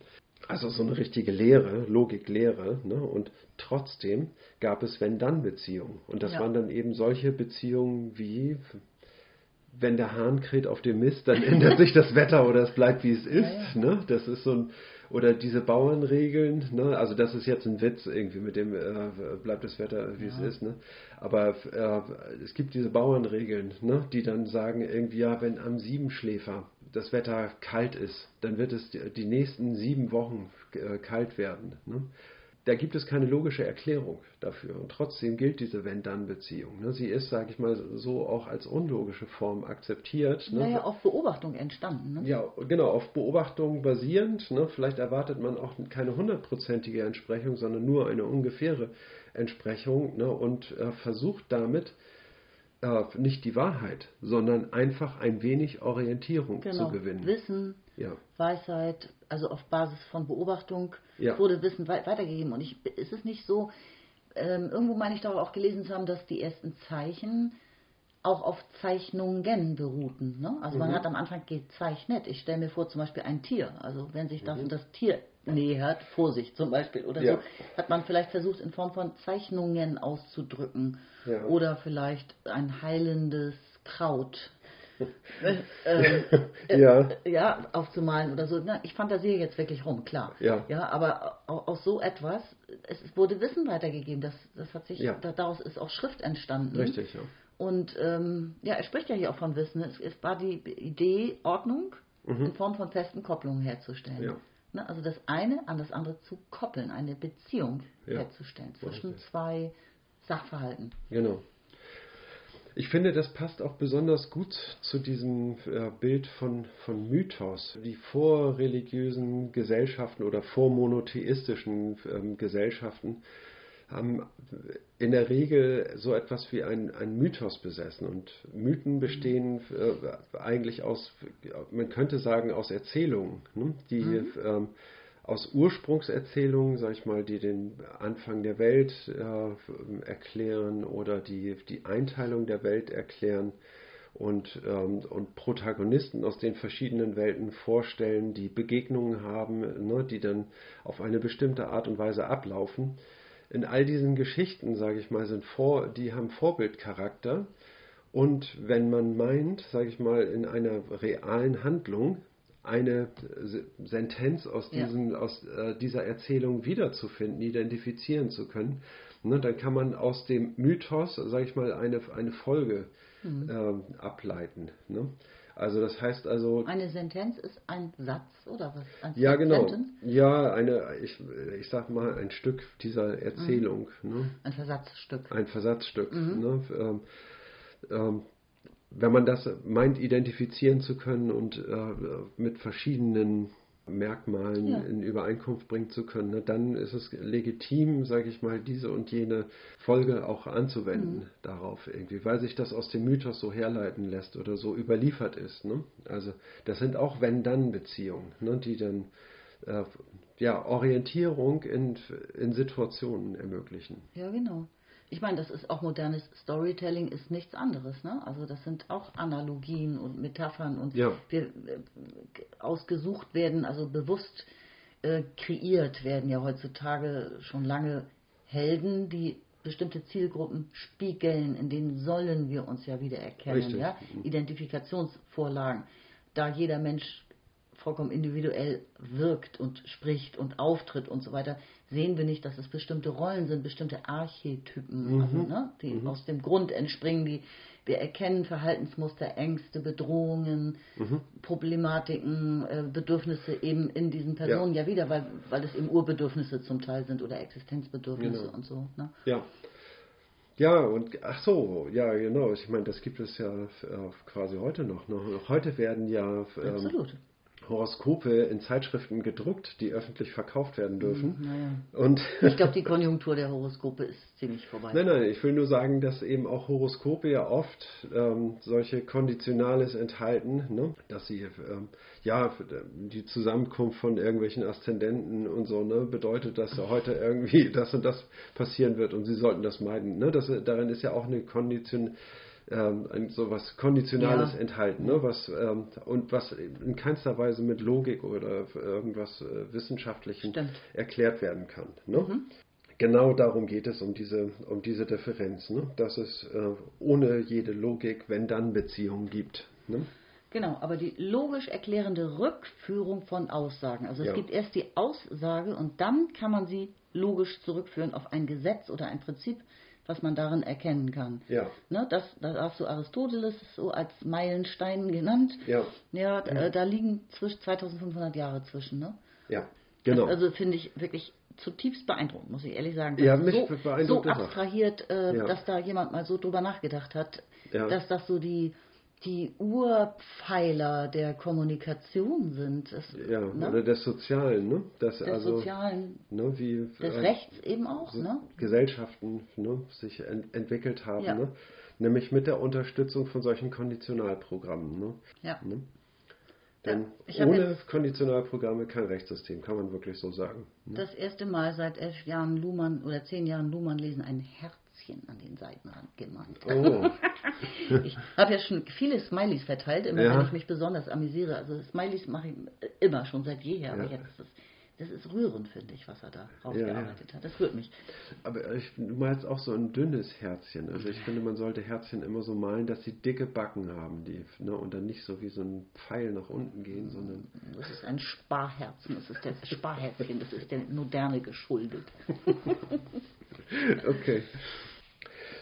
Also so eine richtige Lehre, Logiklehre. Ne? Und trotzdem gab es Wenn-Dann-Beziehungen. Und das ja. waren dann eben solche Beziehungen wie, wenn der Hahn kräht auf dem Mist, dann ändert sich das Wetter oder es bleibt wie es ist. Ja, ja. Ne? Das ist so ein oder diese Bauernregeln, ne? also das ist jetzt ein Witz irgendwie mit dem äh, bleibt das Wetter wie ja. es ist, ne? aber äh, es gibt diese Bauernregeln, ne? die dann sagen irgendwie, ja, wenn am Siebenschläfer das Wetter kalt ist, dann wird es die nächsten sieben Wochen äh, kalt werden. Ne? Da gibt es keine logische Erklärung dafür. Und trotzdem gilt diese Wenn-Dann-Beziehung. Ne? Sie ist, sage ich mal, so auch als unlogische Form akzeptiert. Ne? Naja, auf Beobachtung entstanden. Ne? Ja, genau, auf Beobachtung basierend. Ne? Vielleicht erwartet man auch keine hundertprozentige Entsprechung, sondern nur eine ungefähre Entsprechung ne? und äh, versucht damit, äh, nicht die Wahrheit, sondern einfach ein wenig Orientierung genau. zu gewinnen. Wissen, ja. Weisheit, also auf Basis von Beobachtung ja. wurde Wissen weitergegeben. Und ich, ist es nicht so, ähm, irgendwo meine ich doch auch gelesen zu haben, dass die ersten Zeichen auch auf Zeichnungen beruhten. Ne? Also mhm. man hat am Anfang gezeichnet. Ich stelle mir vor, zum Beispiel ein Tier. Also wenn sich das mhm. und das Tier nähert, Vorsicht zum Beispiel oder ja. so, hat man vielleicht versucht in Form von Zeichnungen auszudrücken. Ja. Oder vielleicht ein heilendes Kraut äh, äh, ja. ja, aufzumalen oder so. Na, ich fantasiere jetzt wirklich rum, klar. Ja. ja aber aus so etwas, es wurde Wissen weitergegeben. Das, das hat sich, ja. daraus ist auch Schrift entstanden. Richtig, ja. Und ähm, ja, er spricht ja hier auch von Wissen. Es, es war die Idee, Ordnung mhm. in Form von festen Kopplungen herzustellen. Ja. Ne, also das eine an das andere zu koppeln, eine Beziehung ja. herzustellen zwischen zwei Sachverhalten. Genau. Ich finde, das passt auch besonders gut zu diesem äh, Bild von, von Mythos. Die vorreligiösen Gesellschaften oder vormonotheistischen ähm, Gesellschaften haben in der Regel so etwas wie ein, ein Mythos besessen. Und Mythen bestehen äh, eigentlich aus, man könnte sagen, aus Erzählungen, ne? die mhm. ähm, aus Ursprungserzählungen, sag ich mal, die den Anfang der Welt äh, erklären oder die, die Einteilung der Welt erklären und, ähm, und Protagonisten aus den verschiedenen Welten vorstellen, die Begegnungen haben, ne, die dann auf eine bestimmte Art und Weise ablaufen. In all diesen Geschichten, sage ich mal, sind vor, die haben Vorbildcharakter. Und wenn man meint, sage ich mal, in einer realen Handlung eine Sentenz aus, diesem, ja. aus äh, dieser Erzählung wiederzufinden, identifizieren zu können, ne, dann kann man aus dem Mythos, sage ich mal, eine, eine Folge mhm. äh, ableiten. Ne? Also das heißt also. Eine Sentenz ist ein Satz oder was? Ein ja, genau. Sentence? Ja, eine, ich, ich sag mal, ein Stück dieser Erzählung. Mhm. Ne? Ein Versatzstück. Ein Versatzstück. Mhm. Ne? Ähm, ähm, wenn man das meint, identifizieren zu können und äh, mit verschiedenen Merkmalen ja. in Übereinkunft bringen zu können, ne, dann ist es legitim, sage ich mal, diese und jene Folge auch anzuwenden mhm. darauf irgendwie, weil sich das aus dem Mythos so herleiten lässt oder so überliefert ist. Ne? Also das sind auch Wenn-Dann-Beziehungen, ne, die dann äh, ja, Orientierung in, in Situationen ermöglichen. Ja, genau ich meine, das ist auch modernes Storytelling, ist nichts anderes. Ne? Also das sind auch Analogien und Metaphern und ja. wir, äh, ausgesucht werden, also bewusst äh, kreiert werden ja heutzutage schon lange Helden, die bestimmte Zielgruppen spiegeln, in denen sollen wir uns ja wieder erkennen. Ja? Identifikationsvorlagen. Da jeder Mensch vollkommen individuell wirkt und spricht und auftritt und so weiter, sehen wir nicht, dass es bestimmte Rollen sind, bestimmte Archetypen, mhm. also, ne, die mhm. aus dem Grund entspringen, die wir erkennen Verhaltensmuster, Ängste, Bedrohungen, mhm. Problematiken, äh, Bedürfnisse eben in diesen Personen ja, ja wieder, weil, weil es eben Urbedürfnisse zum Teil sind oder Existenzbedürfnisse genau. und so. Ne? Ja. Ja, und ach so, ja, genau. Ich meine, das gibt es ja äh, quasi heute noch. Ne? Heute werden ja ähm, Horoskope in Zeitschriften gedruckt, die öffentlich verkauft werden dürfen. Naja. Und Ich glaube, die Konjunktur der Horoskope ist ziemlich vorbei. Nein, nein, ich will nur sagen, dass eben auch Horoskope ja oft ähm, solche Konditionales enthalten, ne? dass sie ähm, ja die Zusammenkunft von irgendwelchen Aszendenten und so ne, bedeutet, dass heute irgendwie das und das passieren wird und sie sollten das meiden. Ne? Das, darin ist ja auch eine Kondition ähm, ein- so was Konditionales Ja. enthalten, ne? was, ähm, und was in keinster Weise mit Logik oder irgendwas äh, Wissenschaftlichem Stimmt. erklärt werden kann. Ne? Genau darum geht es, um diese, um diese Differenz, ne? dass es äh, ohne jede Logik Wenn-Dann-Beziehungen gibt. Ne? Genau, aber die logisch erklärende Rückführung von Aussagen. Also es Ja. gibt erst die Aussage und dann kann man sie logisch zurückführen auf ein Gesetz oder ein Prinzip, was man darin erkennen kann. Ja. Ne, das, da hast du Aristoteles so als Meilenstein genannt. Ja, Ja, da, da liegen zwischen 2500 Jahre zwischen. Ne? ja, genau. Das, also finde ich wirklich zutiefst beeindruckend, muss ich ehrlich sagen. Ja, Das mich so, beeindruckt so das abstrahiert, äh, Ja. dass da jemand mal so drüber nachgedacht hat, Ja. dass das so die, die Urpfeiler der Kommunikation sind. Das, ja, ne? oder des Sozialen, ne? Das, des also, Sozialen, ne, wie des äh, Rechts eben auch. so Ne? Gesellschaften ne, sich ent entwickelt haben, Ja. ne? nämlich mit der Unterstützung von solchen Konditionalprogrammen. Ne? Ja. Ne? Denn Ja, ohne Konditionalprogramme kein Rechtssystem, kann man wirklich so sagen. Das erste Mal seit elf Jahren Luhmann oder zehn Jahren Luhmann lesen ein Herzchen an den Seitenrand gemalt. Oh, Ich habe ja schon viele Smileys verteilt, immer Ja. wenn ich mich besonders amüsiere. Also Smileys mache ich immer schon seit jeher, aber Ja. jetzt ist es, das ist rührend, finde ich, was er da rausgearbeitet hat. Das rührt mich. aber ich, du malst auch so ein dünnes Herzchen. Also ich finde, man sollte Herzchen immer so malen, dass sie dicke Backen haben, die, ne, und dann nicht so wie so ein Pfeil nach unten gehen, sondern Das ist ein Sparherzen, das ist der Sparherzchen, das ist der Moderne geschuldet. okay.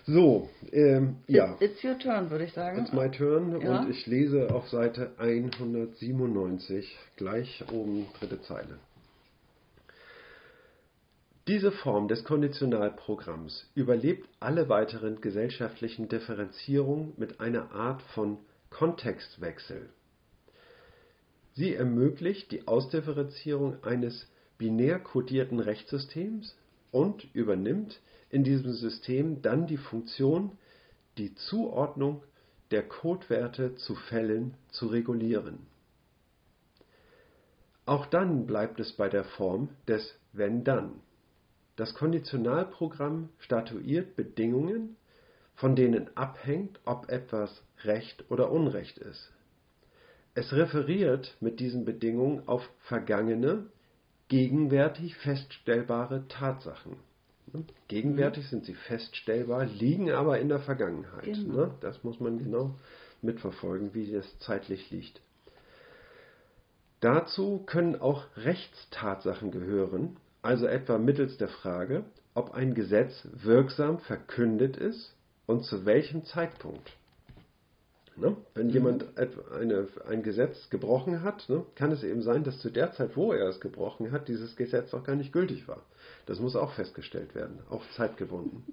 So, ähm, ja. It's your turn, würde ich sagen. It's my turn Ja. und ich lese auf Seite 197, gleich oben dritte Zeile. Diese Form des Konditionalprogramms überlebt alle weiteren gesellschaftlichen Differenzierungen mit einer Art von Kontextwechsel. Sie ermöglicht die Ausdifferenzierung eines binär kodierten Rechtssystems und übernimmt in diesem System dann die Funktion, die Zuordnung der Codewerte zu Fällen zu regulieren. Auch dann bleibt es bei der Form des Wenn-Dann. Das Konditionalprogramm statuiert Bedingungen, von denen abhängt, ob etwas Recht oder Unrecht ist. Es referiert mit diesen Bedingungen auf vergangene, gegenwärtig feststellbare Tatsachen. Ne? Gegenwärtig sind sie feststellbar, liegen aber in der Vergangenheit. Genau. Ne? Das muss man genau mitverfolgen, wie das zeitlich liegt. Dazu können auch Rechtstatsachen gehören, also etwa mittels der Frage, ob ein Gesetz wirksam verkündet ist und zu welchem Zeitpunkt. Ne? Wenn jemand et- eine, ein Gesetz gebrochen hat, ne, kann es eben sein, dass zu der Zeit, wo er es gebrochen hat, dieses Gesetz auch gar nicht gültig war. Das muss auch festgestellt werden, auch zeitgebunden.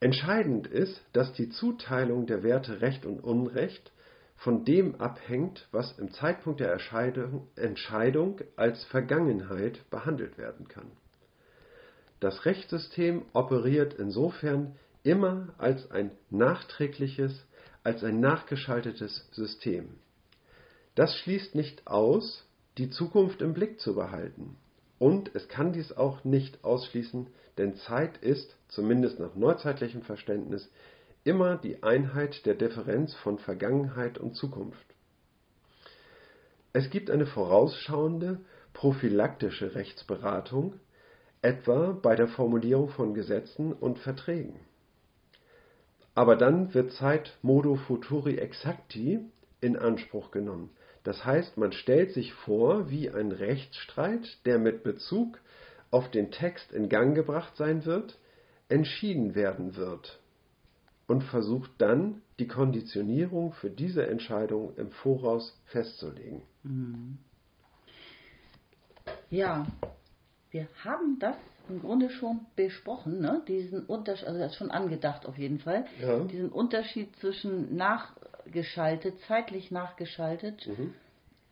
Entscheidend ist, dass die Zuteilung der Werte Recht und Unrecht von dem abhängt, was im Zeitpunkt der Erscheidung, Entscheidung als Vergangenheit behandelt werden kann. Das Rechtssystem operiert insofern immer als ein nachträgliches, als ein nachgeschaltetes System. Das schließt nicht aus, die Zukunft im Blick zu behalten. Und es kann dies auch nicht ausschließen, denn Zeit ist, zumindest nach neuzeitlichem Verständnis, immer die Einheit der Differenz von Vergangenheit und Zukunft. Es gibt eine vorausschauende, prophylaktische Rechtsberatung, etwa bei der Formulierung von Gesetzen und Verträgen. Aber dann wird Zeit modo futuri exacti in Anspruch genommen. Das heißt, man stellt sich vor, wie ein Rechtsstreit, der mit Bezug auf den Text in Gang gebracht sein wird, entschieden werden wird und versucht dann, die Konditionierung für diese Entscheidung im Voraus festzulegen. Ja, wir haben das im Grunde schon besprochen, ne? Diesen Unterschied, also das ist schon angedacht auf jeden Fall. Ja. Diesen Unterschied zwischen nach nachgeschaltet, zeitlich nachgeschaltet Mhm.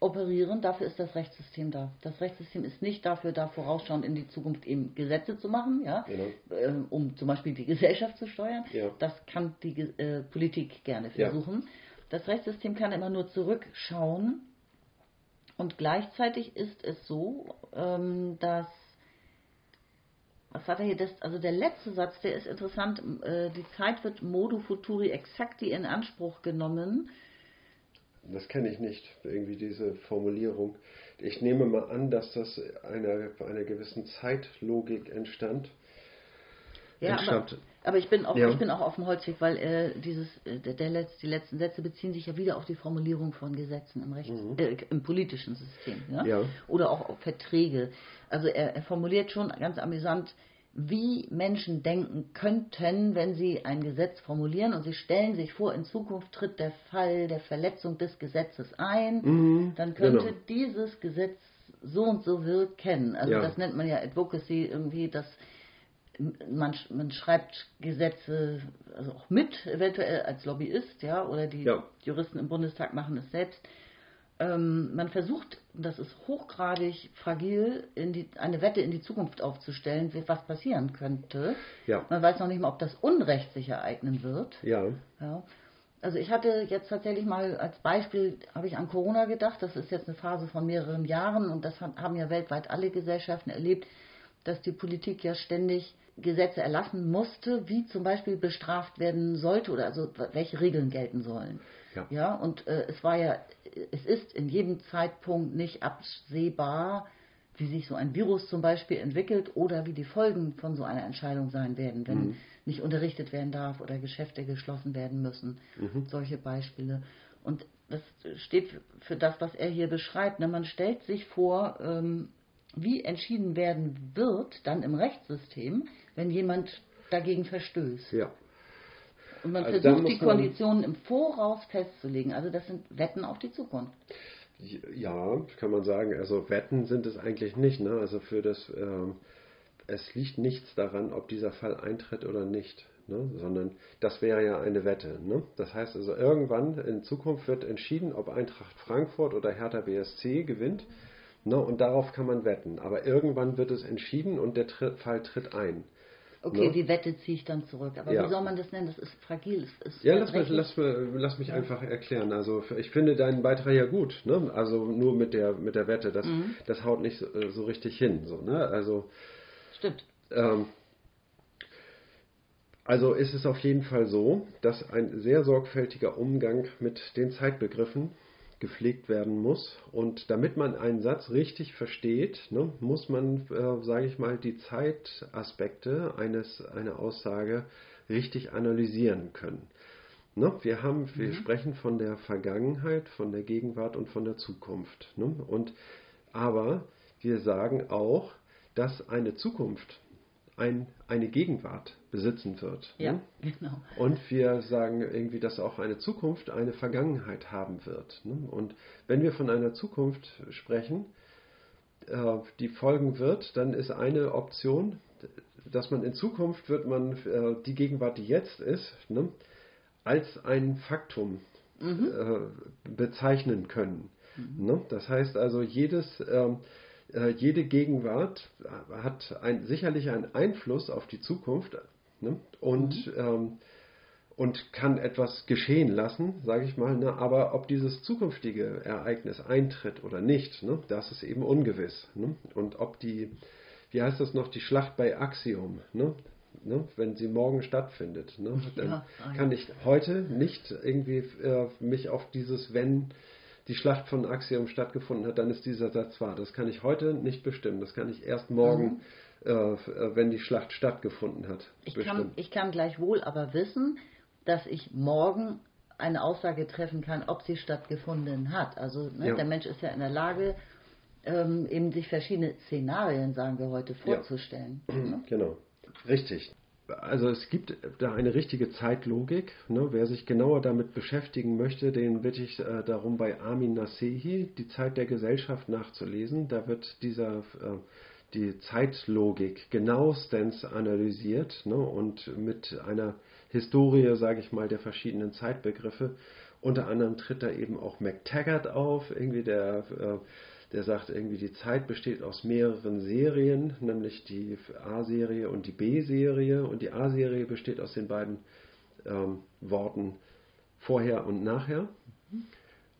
operieren. Dafür ist das Rechtssystem da. Das Rechtssystem ist nicht dafür da, vorausschauend in die Zukunft eben Gesetze zu machen, ja, Genau. äh, um zum Beispiel die Gesellschaft zu steuern. Ja. Das kann die äh, Politik gerne Ja. versuchen. Das Rechtssystem kann immer nur zurückschauen. Und gleichzeitig ist es so, ähm, dass was hat er hier? Das, also der letzte Satz, der ist interessant. Äh, die Zeit wird modo futuri exacti in Anspruch genommen. Das kenne ich nicht, irgendwie diese Formulierung. Ich nehme mal an, dass das einer, einer gewissen Zeitlogik entstand. Ja, aber, aber ich bin auch, Ja. ich bin auch auf dem Holzweg, weil äh, dieses, äh, der, Letz-, die letzten Sätze beziehen sich ja wieder auf die Formulierung von Gesetzen im Rechts, äh, im politischen System, ja? Mhm. Ja. oder auch auf Verträge. Also er, er formuliert schon ganz amüsant, wie Menschen denken könnten, wenn sie ein Gesetz formulieren und sie stellen sich vor, in Zukunft tritt der Fall der Verletzung des Gesetzes ein, Mhm, dann könnte genau. dieses Gesetz so und so wirken. Also Ja. das nennt man ja Advocacy irgendwie, dass man, man schreibt Gesetze also auch mit, eventuell als Lobbyist, ja, oder die Ja. Juristen im Bundestag machen es selbst. Ähm, man versucht, und das ist hochgradig fragil, in die, eine Wette in die Zukunft aufzustellen, was passieren könnte. Ja. Man weiß noch nicht mal, ob das Unrecht sich ereignen wird. Ja, Ja. Also ich hatte jetzt tatsächlich mal als Beispiel, habe ich an Corona gedacht, das ist jetzt eine Phase von mehreren Jahren und das haben ja weltweit alle Gesellschaften erlebt, dass die Politik ja ständig Gesetze erlassen musste, wie zum Beispiel bestraft werden sollte oder also welche Regeln gelten sollen. Ja. ja und äh, es war ja, es ist in jedem Zeitpunkt nicht absehbar, wie sich so ein Virus zum Beispiel entwickelt oder wie die Folgen von so einer Entscheidung sein werden, wenn nicht unterrichtet werden darf oder Geschäfte geschlossen werden müssen. Solche Beispiele. Und das steht für das, was er hier beschreibt. Ne? Man stellt sich vor, ähm, wie entschieden werden wird dann im Rechtssystem, wenn jemand dagegen verstößt. ja. Und man Also versucht die Konditionen im Voraus festzulegen. Also das sind Wetten auf die Zukunft. Ja, kann man sagen. Also Wetten sind es eigentlich nicht. Ne? Also für das, ähm, es liegt nichts daran, ob dieser Fall eintritt oder nicht. Ne? Sondern das wäre ja eine Wette. Ne? Das heißt also, irgendwann in Zukunft wird entschieden, ob Eintracht Frankfurt oder Hertha BSC gewinnt. Ne? Und darauf kann man wetten. Aber irgendwann wird es entschieden und der Tri Fall tritt ein. Okay, Ne? die Wette ziehe ich dann zurück. Aber Ja. wie soll man das nennen? Das ist fragil. Es ist Ja, lass mich, verbrechlich. lass, lass mich einfach erklären. Also ich finde deinen Beitrag ja gut. Ne? Also nur mit der mit der Wette, das, das haut nicht so, so richtig hin. So, ne? Also Stimmt. ähm, also ist es auf jeden Fall so, dass ein sehr sorgfältiger Umgang mit den Zeitbegriffen gepflegt werden muss. Und damit man einen Satz richtig versteht, ne, muss man, äh, sage ich mal, die Zeitaspekte eines, einer Aussage richtig analysieren können. Ne, wir haben, wir sprechen von der Vergangenheit, von der Gegenwart und von der Zukunft. Ne? Und, aber wir sagen auch, dass eine Zukunft ein, eine Gegenwart besitzen wird. Ja, Ne? genau. Und wir sagen irgendwie, dass auch eine Zukunft eine Vergangenheit haben wird. Ne? Und wenn wir von einer Zukunft sprechen, äh, die folgen wird, dann ist eine Option, dass man in Zukunft wird man äh, die Gegenwart, die jetzt ist, ne, als ein Faktum äh, bezeichnen können. Ne? Das heißt also, jedes, ähm, äh, jede Gegenwart hat ein, sicherlich einen Einfluss auf die Zukunft ne? und, ähm, und kann etwas geschehen lassen, sage ich mal. Ne? Aber ob dieses zukünftige Ereignis eintritt oder nicht, ne? das ist eben ungewiss. Ne? Und ob die, wie heißt das noch, die Schlacht bei Axiom, ne? Ne? wenn sie morgen stattfindet, ne? dann ah, ja. kann ich heute nicht irgendwie äh, mich auf dieses, wenn die Schlacht von Axiom stattgefunden hat, dann ist dieser Satz wahr. Das kann ich heute nicht bestimmen. Das kann ich erst morgen, äh, äh, wenn die Schlacht stattgefunden hat, Ich bestimmen. kann, ich kann gleichwohl aber wissen, dass ich morgen eine Aussage treffen kann, ob sie stattgefunden hat. Also ne, Ja. der Mensch ist ja in der Lage, ähm, eben sich verschiedene Szenarien, sagen wir heute, vorzustellen. Ne? Genau, richtig. Also es gibt da eine richtige Zeitlogik. Ne? Wer sich genauer damit beschäftigen möchte, den bitte ich äh, darum, bei Armin Nasehi die Zeit der Gesellschaft nachzulesen. Da wird dieser äh, die Zeitlogik genauestens analysiert ne? und mit einer Historie, sage ich mal, der verschiedenen Zeitbegriffe. Unter anderem tritt da eben auch MacTaggart auf, irgendwie der, äh, der sagt irgendwie, die Zeit besteht aus mehreren Serien, nämlich die A-Serie und die B-Serie. Und die A-Serie besteht aus den beiden ähm, Worten vorher und nachher.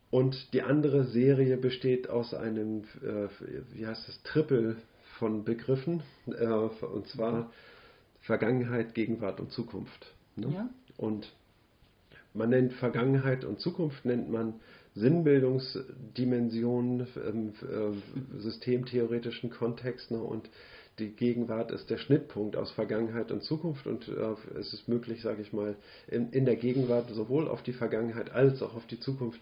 Und die andere Serie besteht aus einem, äh, wie heißt das, Triple von Begriffen, äh, und zwar Vergangenheit, Gegenwart und Zukunft. Ne? Ja. Und man nennt Vergangenheit und Zukunft, nennt man Sinnbildungsdimensionen im äh, systemtheoretischen Kontext. Ne? Und die Gegenwart ist der Schnittpunkt aus Vergangenheit und Zukunft und äh, es ist möglich, sage ich mal, in, in, der Gegenwart sowohl auf die Vergangenheit als auch auf die Zukunft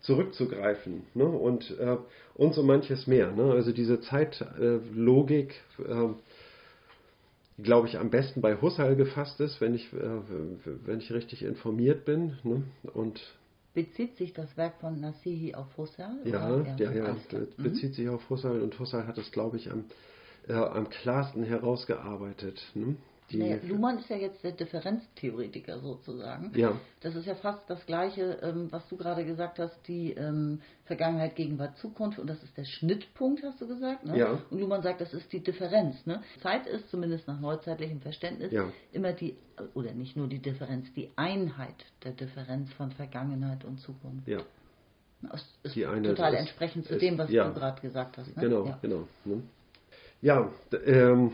zurückzugreifen ne? und, äh, und so manches mehr. Ne? Also diese Zeitlogik, äh, glaube ich, am besten bei Husserl gefasst ist, wenn ich, äh, wenn ich richtig informiert bin. Ne? Und Bezieht sich das Werk von Nassihi auf Husserl? Ja, ja, ja, bezieht mhm. sich auf Husserl und Husserl hat es, glaube ich, am äh, am klarsten herausgearbeitet. Ne? Naja, Luhmann ist ja jetzt der Differenztheoretiker sozusagen. Ja. Das ist ja fast das Gleiche, ähm, was du gerade gesagt hast, die ähm, Vergangenheit, Gegenwart, Zukunft und das ist der Schnittpunkt, hast du gesagt. Ne? Ja. Und Luhmann sagt, das ist die Differenz. Ne? Zeit ist zumindest nach neuzeitlichem Verständnis ja. immer die, oder nicht nur die Differenz, die Einheit der Differenz von Vergangenheit und Zukunft. Ja. Das ist die eine total ist, entsprechend zu dem, was ja. du gerade gesagt hast. Ne? Genau, genau. Ne? Ja, ähm,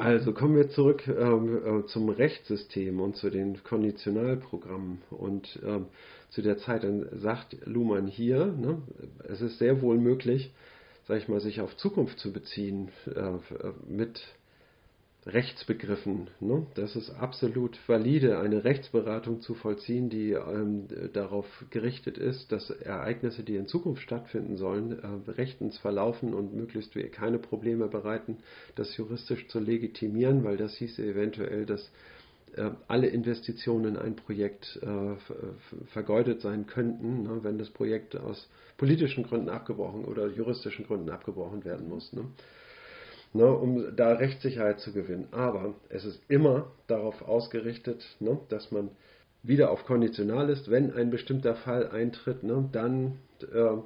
also kommen wir zurück ähm, äh, zum Rechtssystem und zu den Konditionalprogrammen und ähm, zu der Zeit. Dann sagt Luhmann hier, ne, es ist sehr wohl möglich, sag ich mal, sich auf Zukunft zu beziehen äh, mit Rechtsbegriffen. Ne? Das ist absolut valide, eine Rechtsberatung zu vollziehen, die ähm, darauf gerichtet ist, dass Ereignisse, die in Zukunft stattfinden sollen, äh, rechtens verlaufen und möglichst keine Probleme bereiten, das juristisch zu legitimieren, weil das hieße eventuell, dass äh, alle Investitionen in ein Projekt äh, vergeudet sein könnten, ne? wenn das Projekt aus politischen Gründen abgebrochen oder juristischen Gründen abgebrochen werden muss. Ne? Ne, um da Rechtssicherheit zu gewinnen. Aber es ist immer darauf ausgerichtet, ne, dass man wieder auf konditional ist. Wenn ein bestimmter Fall eintritt, ne, dann äh,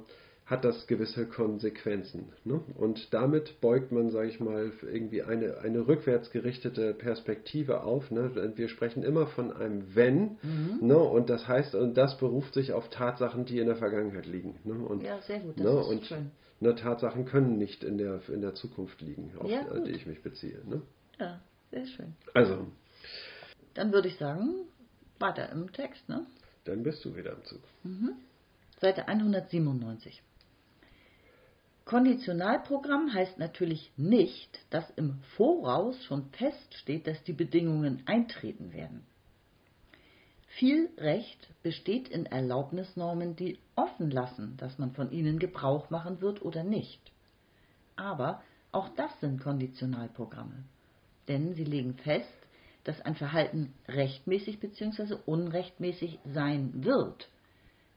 hat das gewisse Konsequenzen. Ne? Und damit beugt man, sage ich mal, irgendwie eine, eine rückwärts gerichtete Perspektive auf. Ne? Wir sprechen immer von einem Wenn, mhm. ne? und das heißt, und das beruft sich auf Tatsachen, die in der Vergangenheit liegen. Ne? Und, ja, sehr gut, das ne? ist und, schön. Ne, Tatsachen können nicht in der, in der Zukunft liegen, auf ja, die ich mich beziehe. Ne? Ja, sehr schön. Also. Dann würde ich sagen, weiter im Text, ne? Dann bist du wieder im Zug. Mhm. Seite 197. Konditionalprogramm heißt natürlich nicht, dass im Voraus schon feststeht, dass die Bedingungen eintreten werden. Viel Recht besteht in Erlaubnisnormen, die offen lassen, dass man von ihnen Gebrauch machen wird oder nicht. Aber auch das sind Konditionalprogramme, denn sie legen fest, dass ein Verhalten rechtmäßig bzw. unrechtmäßig sein wird,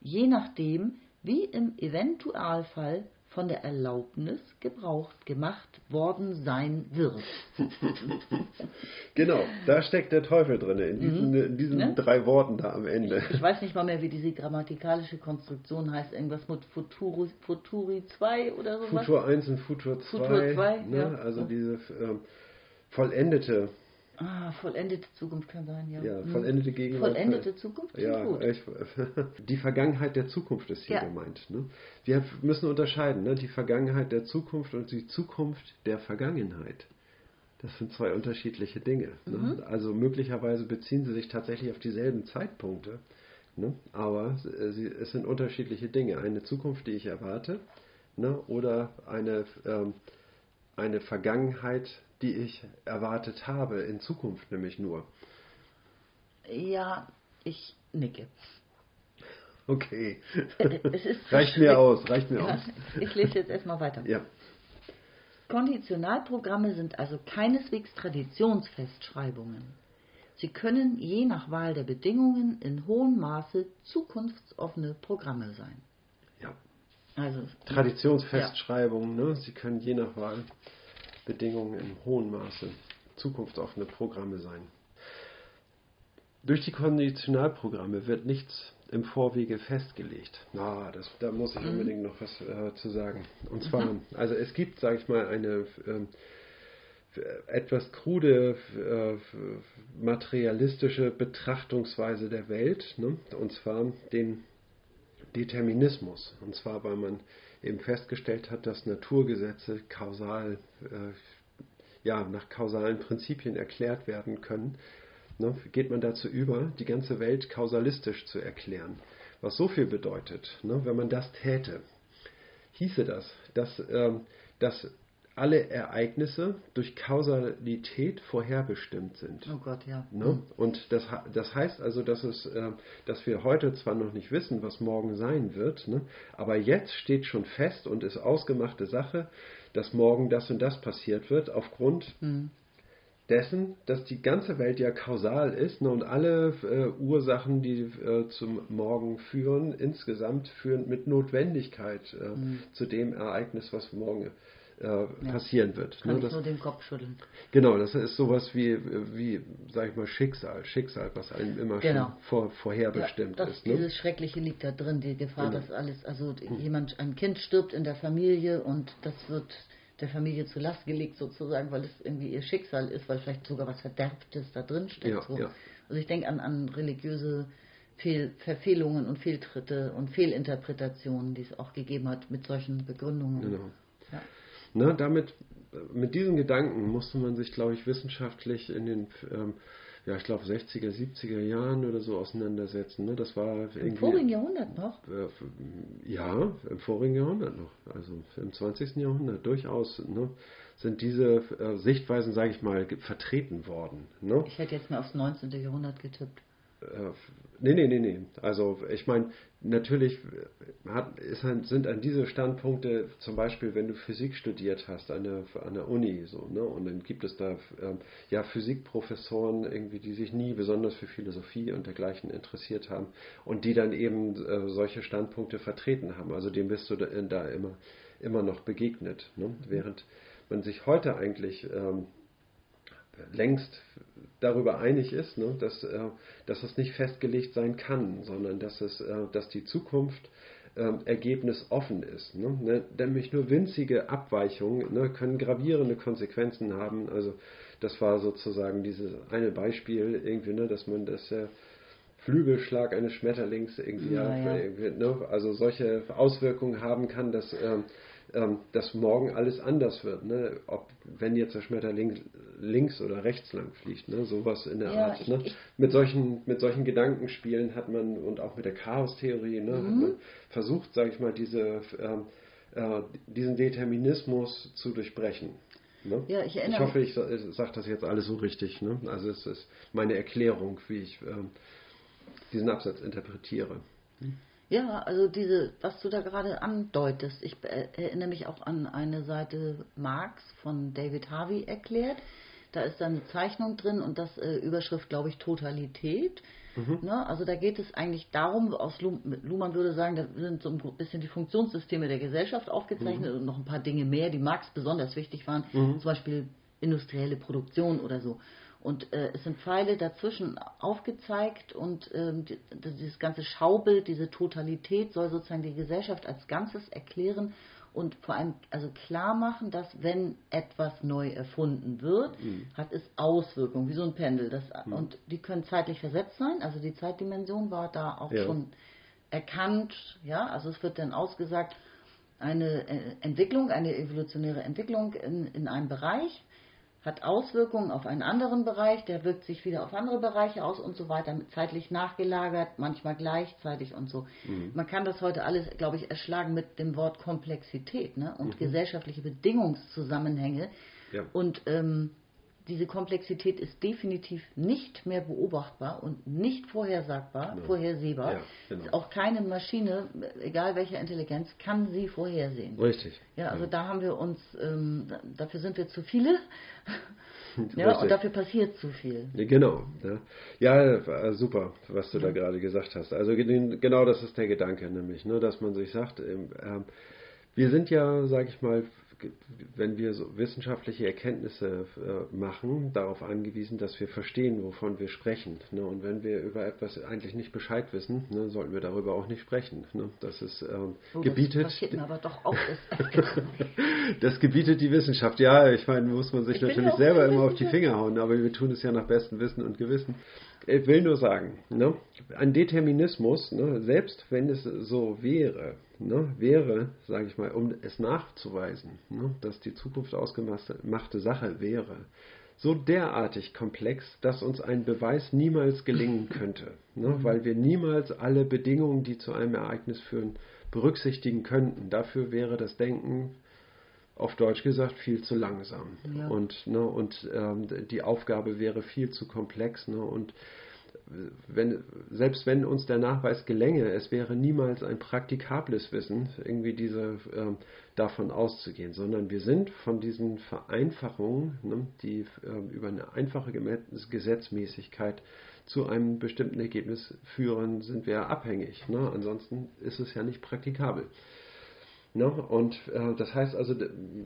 je nachdem, wie im Eventualfall von der Erlaubnis Gebrauch gemacht worden sein wird. genau, da steckt der Teufel drin, in diesen, mhm. in diesen ne? drei Worten da am Ende. Ich, ich, weiß nicht mal mehr, wie diese grammatikalische Konstruktion heißt, irgendwas mit Futuri, Futuri 2 oder so. Futur 1 und Futur 2. Futur 2, ne? ja. Also diese äh, vollendete Ah, vollendete Zukunft kann sein, ja. Ja, hm. vollendete Gegenwart. Vollendete Zukunft ja, gut. Ich, die Vergangenheit der Zukunft ist hier ja. gemeint. Ne? Wir müssen unterscheiden, ne? die Vergangenheit der Zukunft und die Zukunft der Vergangenheit. Das sind zwei unterschiedliche Dinge. Ne? Mhm. Ne? Also möglicherweise beziehen sie sich tatsächlich auf dieselben Zeitpunkte, ne? aber sie, es sind unterschiedliche Dinge. Eine Zukunft, die ich erwarte, ne? oder eine, ähm, eine Vergangenheit, die ich erwartet habe, in Zukunft nämlich nur. Ja, ich nicke. Okay. Reicht mir aus, reicht mir ja, aus. Ich lese jetzt erstmal weiter. Ja. Konditionalprogramme sind also keineswegs Traditionsfestschreibungen. Sie können je nach Wahl der Bedingungen in hohem Maße zukunftsoffene Programme sein. Ja. Also Traditionsfestschreibungen, ja. ne? Sie können je nach Wahl Bedingungen in hohem Maße zukunftsoffene Programme sein. durch die Konditionalprogramme wird nichts im Vorwege festgelegt. Na, das, da muss ich mhm. unbedingt noch was äh, zu sagen. Und zwar, mhm. also es gibt, sage ich mal, eine ähm, etwas krude äh, materialistische Betrachtungsweise der Welt, ne? und zwar den Determinismus. Und zwar, weil man eben festgestellt hat, dass Naturgesetze kausal, äh, ja, nach kausalen Prinzipien erklärt werden können ne, geht man dazu über, die ganze Welt kausalistisch zu erklären. Was so viel bedeutet, ne, wenn man das täte, hieße das, dass, ähm, dass alle Ereignisse durch Kausalität vorherbestimmt sind. Oh Gott, ja. Ne? Und das, das heißt also, dass, es, äh, dass wir heute zwar noch nicht wissen, was morgen sein wird, ne? aber jetzt steht schon fest und ist ausgemachte Sache, dass morgen das und das passiert wird, aufgrund mhm dessen, dass die ganze Welt ja kausal ist ne, und alle äh, Ursachen, die äh, zum Morgen führen, insgesamt führen mit Notwendigkeit äh, mhm. zu dem Ereignis, was morgen äh, passieren wird. Kann ne, das, nur den Kopf schütteln. Genau, das ist sowas wie, wie sag ich mal, Schicksal, Schicksal, was einem immer genau. schon vor, vorherbestimmt ja, das, ist. Ne? Dieses Schreckliche liegt da drin, die Gefahr, genau. dass alles, also mhm. jemand, ein Kind stirbt in der Familie und das wird der Familie zur Last gelegt sozusagen, weil es irgendwie ihr Schicksal ist, weil vielleicht sogar was Verderbtes da drin steckt. Ja, so. ja. Also ich denke an, an religiöse Fehl, Verfehlungen und Fehltritte und Fehlinterpretationen, die es auch gegeben hat mit solchen Begründungen. Genau. Ja. Na, damit, mit diesen Gedanken musste man sich, glaube ich, wissenschaftlich in den ähm, ja, ich glaube 60er, 70er Jahren oder so auseinandersetzen. Ne? Das war Im vorigen Jahrhundert noch? Äh, ja, im vorigen Jahrhundert noch. Also im 20. Jahrhundert durchaus ne? sind diese äh, Sichtweisen, sage ich mal, vertreten worden. Ne? Ich hätte jetzt mal aufs 19. Jahrhundert getippt. Äh, nee, nee, nee, nee. Also ich meine, natürlich hat, ist, sind an diese Standpunkte, zum Beispiel, wenn du Physik studiert hast an der, an der Uni, so, ne, und dann gibt es da ähm, ja Physikprofessoren irgendwie, die sich nie besonders für Philosophie und dergleichen interessiert haben und die dann eben äh, solche Standpunkte vertreten haben. Also dem bist du da, da immer, immer noch begegnet. Ne? Während man sich heute eigentlich ähm, längst darüber einig ist, ne, dass, äh, dass es nicht festgelegt sein kann, sondern dass, es, äh, dass die Zukunft äh, ergebnisoffen ist. Ne? ne? Nämlich nur winzige Abweichungen ne, können gravierende Konsequenzen haben. Also das war sozusagen dieses eine Beispiel irgendwie, ne, dass man das äh, Flügelschlag eines Schmetterlings irgendwie, ja, ja. ne, also solche Auswirkungen haben kann, dass ähm, dass morgen alles anders wird. Ne? Ob, wenn jetzt der Schmetterling links oder rechts lang fliegt, ne? sowas in der ja, Art. Ich, ne? ich, mit, solchen, mit solchen Gedankenspielen hat man und auch mit der Chaostheorie ne? Mhm. hat man versucht, sage ich mal, diese, ähm, äh, diesen Determinismus zu durchbrechen. Ne? Ja, ich, ich hoffe, ich sage das jetzt alles so richtig. Ne? Also es ist meine Erklärung, wie ich ähm, diesen Absatz interpretiere. Mhm. Ja, also diese, was du da gerade andeutest, ich erinnere mich auch an eine Seite Marx von David Harvey erklärt. Da ist da eine Zeichnung drin und das äh, Überschrift, glaube ich, Totalität. Mhm. Ne? Also da geht es eigentlich darum, aus Luhmann würde sagen, da sind so ein bisschen die Funktionssysteme der Gesellschaft aufgezeichnet mhm. und noch ein paar Dinge mehr, die Marx besonders wichtig waren, mhm. zum Beispiel industrielle Produktion oder so. Und äh, es sind Pfeile dazwischen aufgezeigt und ähm, die, dieses ganze Schaubild, diese Totalität soll sozusagen die Gesellschaft als Ganzes erklären und vor allem also klar machen, dass wenn etwas neu erfunden wird, mhm. hat es Auswirkungen, wie so ein Pendel. Das, mhm. Und die können zeitlich versetzt sein, also die Zeitdimension war da auch ja. schon erkannt, ja, also es wird dann ausgesagt, eine äh, Entwicklung, eine evolutionäre Entwicklung in, in einem Bereich hat Auswirkungen auf einen anderen Bereich, der wirkt sich wieder auf andere Bereiche aus und so weiter, zeitlich nachgelagert, manchmal gleichzeitig und so. Mhm. Man kann das heute alles, glaube ich, erschlagen mit dem Wort Komplexität ne? und mhm. gesellschaftliche Bedingungszusammenhänge. Ja. Und ähm, diese Komplexität ist definitiv nicht mehr beobachtbar und nicht vorhersagbar, genau. vorhersehbar. Ja, genau. Auch keine Maschine, egal welcher Intelligenz, kann sie vorhersehen. Richtig. Ja, also ja. da haben wir uns, ähm, dafür sind wir zu viele. ja, und dafür passiert zu viel. Genau. Ja, ja super, was du da gerade gesagt hast. Also genau das ist der Gedanke, nämlich, ne, dass man sich sagt, ähm, wir sind ja, sage ich mal, wenn wir so wissenschaftliche Erkenntnisse äh, machen, darauf angewiesen, dass wir verstehen, wovon wir sprechen. Ne? Und wenn wir über etwas eigentlich nicht Bescheid wissen, ne, sollten wir darüber auch nicht sprechen. Ne? Das ist ähm, oh, gebietet. Das passiert mir aber doch auch. das gebietet die Wissenschaft. Ja, ich meine, muss man sich ich natürlich selber immer auf die Finger hauen, aber wir tun es ja nach bestem Wissen und Gewissen. Ich will nur sagen, ne, ein Determinismus, ne, selbst wenn es so wäre, ne, wäre, sage ich mal, um es nachzuweisen, ne, dass die Zukunft ausgemachte Sache wäre, so derartig komplex, dass uns ein Beweis niemals gelingen könnte, ne, mhm. weil wir niemals alle Bedingungen, die zu einem Ereignis führen, berücksichtigen könnten. Dafür wäre das Denken auf Deutsch gesagt viel zu langsam ja. und ne, und ähm, die Aufgabe wäre viel zu komplex ne, und wenn, selbst wenn uns der Nachweis gelänge, es wäre niemals ein praktikables Wissen, irgendwie diese, äh, davon auszugehen, sondern wir sind von diesen Vereinfachungen, ne, die äh, über eine einfache Gesetzmäßigkeit zu einem bestimmten Ergebnis führen, sind wir abhängig. Ne? Ansonsten ist es ja nicht praktikabel. Ne? Und äh, das heißt also,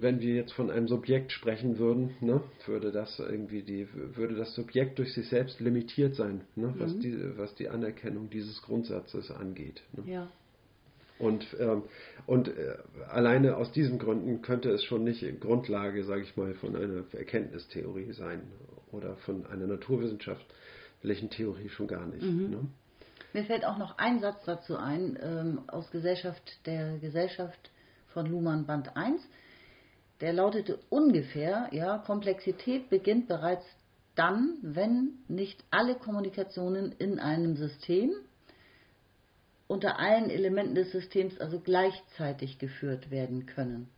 wenn wir jetzt von einem Subjekt sprechen würden, ne, würde das irgendwie die, würde das Subjekt durch sich selbst limitiert sein, ne, was, mhm. die, was die Anerkennung dieses Grundsatzes angeht. Ne? Ja. Und, ähm, und äh, alleine aus diesen Gründen könnte es schon nicht Grundlage, sage ich mal, von einer Erkenntnistheorie sein oder von einer naturwissenschaftlichen Theorie schon gar nicht. Mhm. Mir fällt auch noch ein Satz dazu ein, ähm, aus Gesellschaft der Gesellschaft von Luhmann Band 1. Der lautete ungefähr, ja, Komplexität beginnt bereits dann, wenn nicht alle Kommunikationen in einem System unter allen Elementen des Systems also gleichzeitig geführt werden können.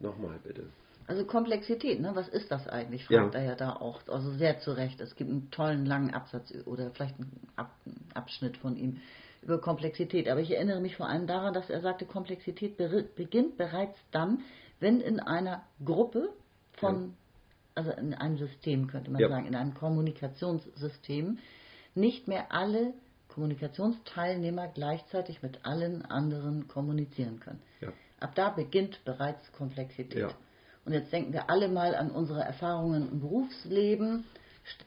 Nochmal bitte. Also Komplexität, ne? was ist das eigentlich? Fragt ja. er ja da auch, also sehr zu Recht. Es gibt einen tollen langen Absatz oder vielleicht einen Ab Abschnitt von ihm über Komplexität. Aber ich erinnere mich vor allem daran, dass er sagte, Komplexität beginnt bereits dann, wenn in einer Gruppe von, ja. also in einem System könnte man ja. sagen, in einem Kommunikationssystem, nicht mehr alle Kommunikationsteilnehmer gleichzeitig mit allen anderen kommunizieren können. Ab da beginnt bereits Komplexität. Und jetzt denken wir alle mal an unsere Erfahrungen im Berufsleben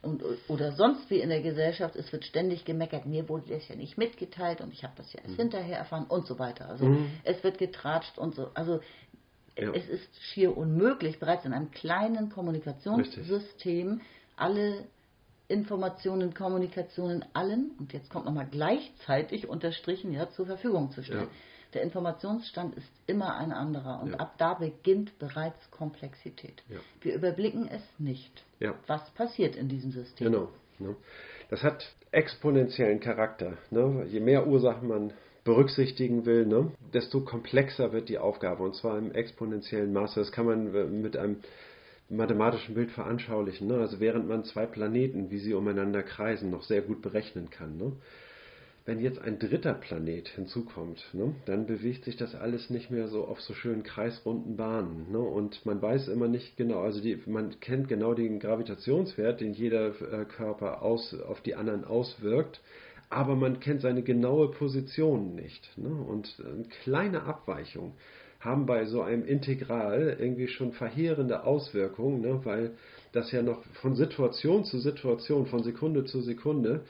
und, oder sonst wie in der Gesellschaft. Es wird ständig gemeckert, mir wurde das ja nicht mitgeteilt und ich habe das ja erst mhm. hinterher erfahren und so weiter. Also mhm. es wird getratscht und so. Also ja. es ist schier unmöglich, bereits in einem kleinen Kommunikationssystem Richtig. alle Informationen, Kommunikationen allen, und jetzt kommt nochmal gleichzeitig unterstrichen, ja, zur Verfügung zu stellen. Ja. Der Informationsstand ist immer ein anderer und ja. ab da beginnt bereits Komplexität. Ja. Wir überblicken es nicht. Ja. Was passiert in diesem System? Genau. Ne? Das hat exponentiellen Charakter. Ne? Je mehr Ursachen man berücksichtigen will, ne, desto komplexer wird die Aufgabe und zwar im exponentiellen Maße. Das kann man äh, mit einem mathematischen Bild veranschaulichen. Ne? Also während man zwei Planeten, wie sie umeinander kreisen, noch sehr gut berechnen kann. Ne? Wenn jetzt ein dritter Planet hinzukommt, ne, dann bewegt sich das alles nicht mehr so auf so schönen kreisrunden Bahnen. Ne, und man weiß immer nicht genau, also die, man kennt genau den Gravitationswert, den jeder äh, Körper aus, auf die anderen auswirkt, aber man kennt seine genaue Position nicht. Ne, und eine kleine Abweichung haben bei so einem Integral irgendwie schon verheerende Auswirkungen, ne, weil das ja noch von Situation zu Situation, von Sekunde zu Sekunde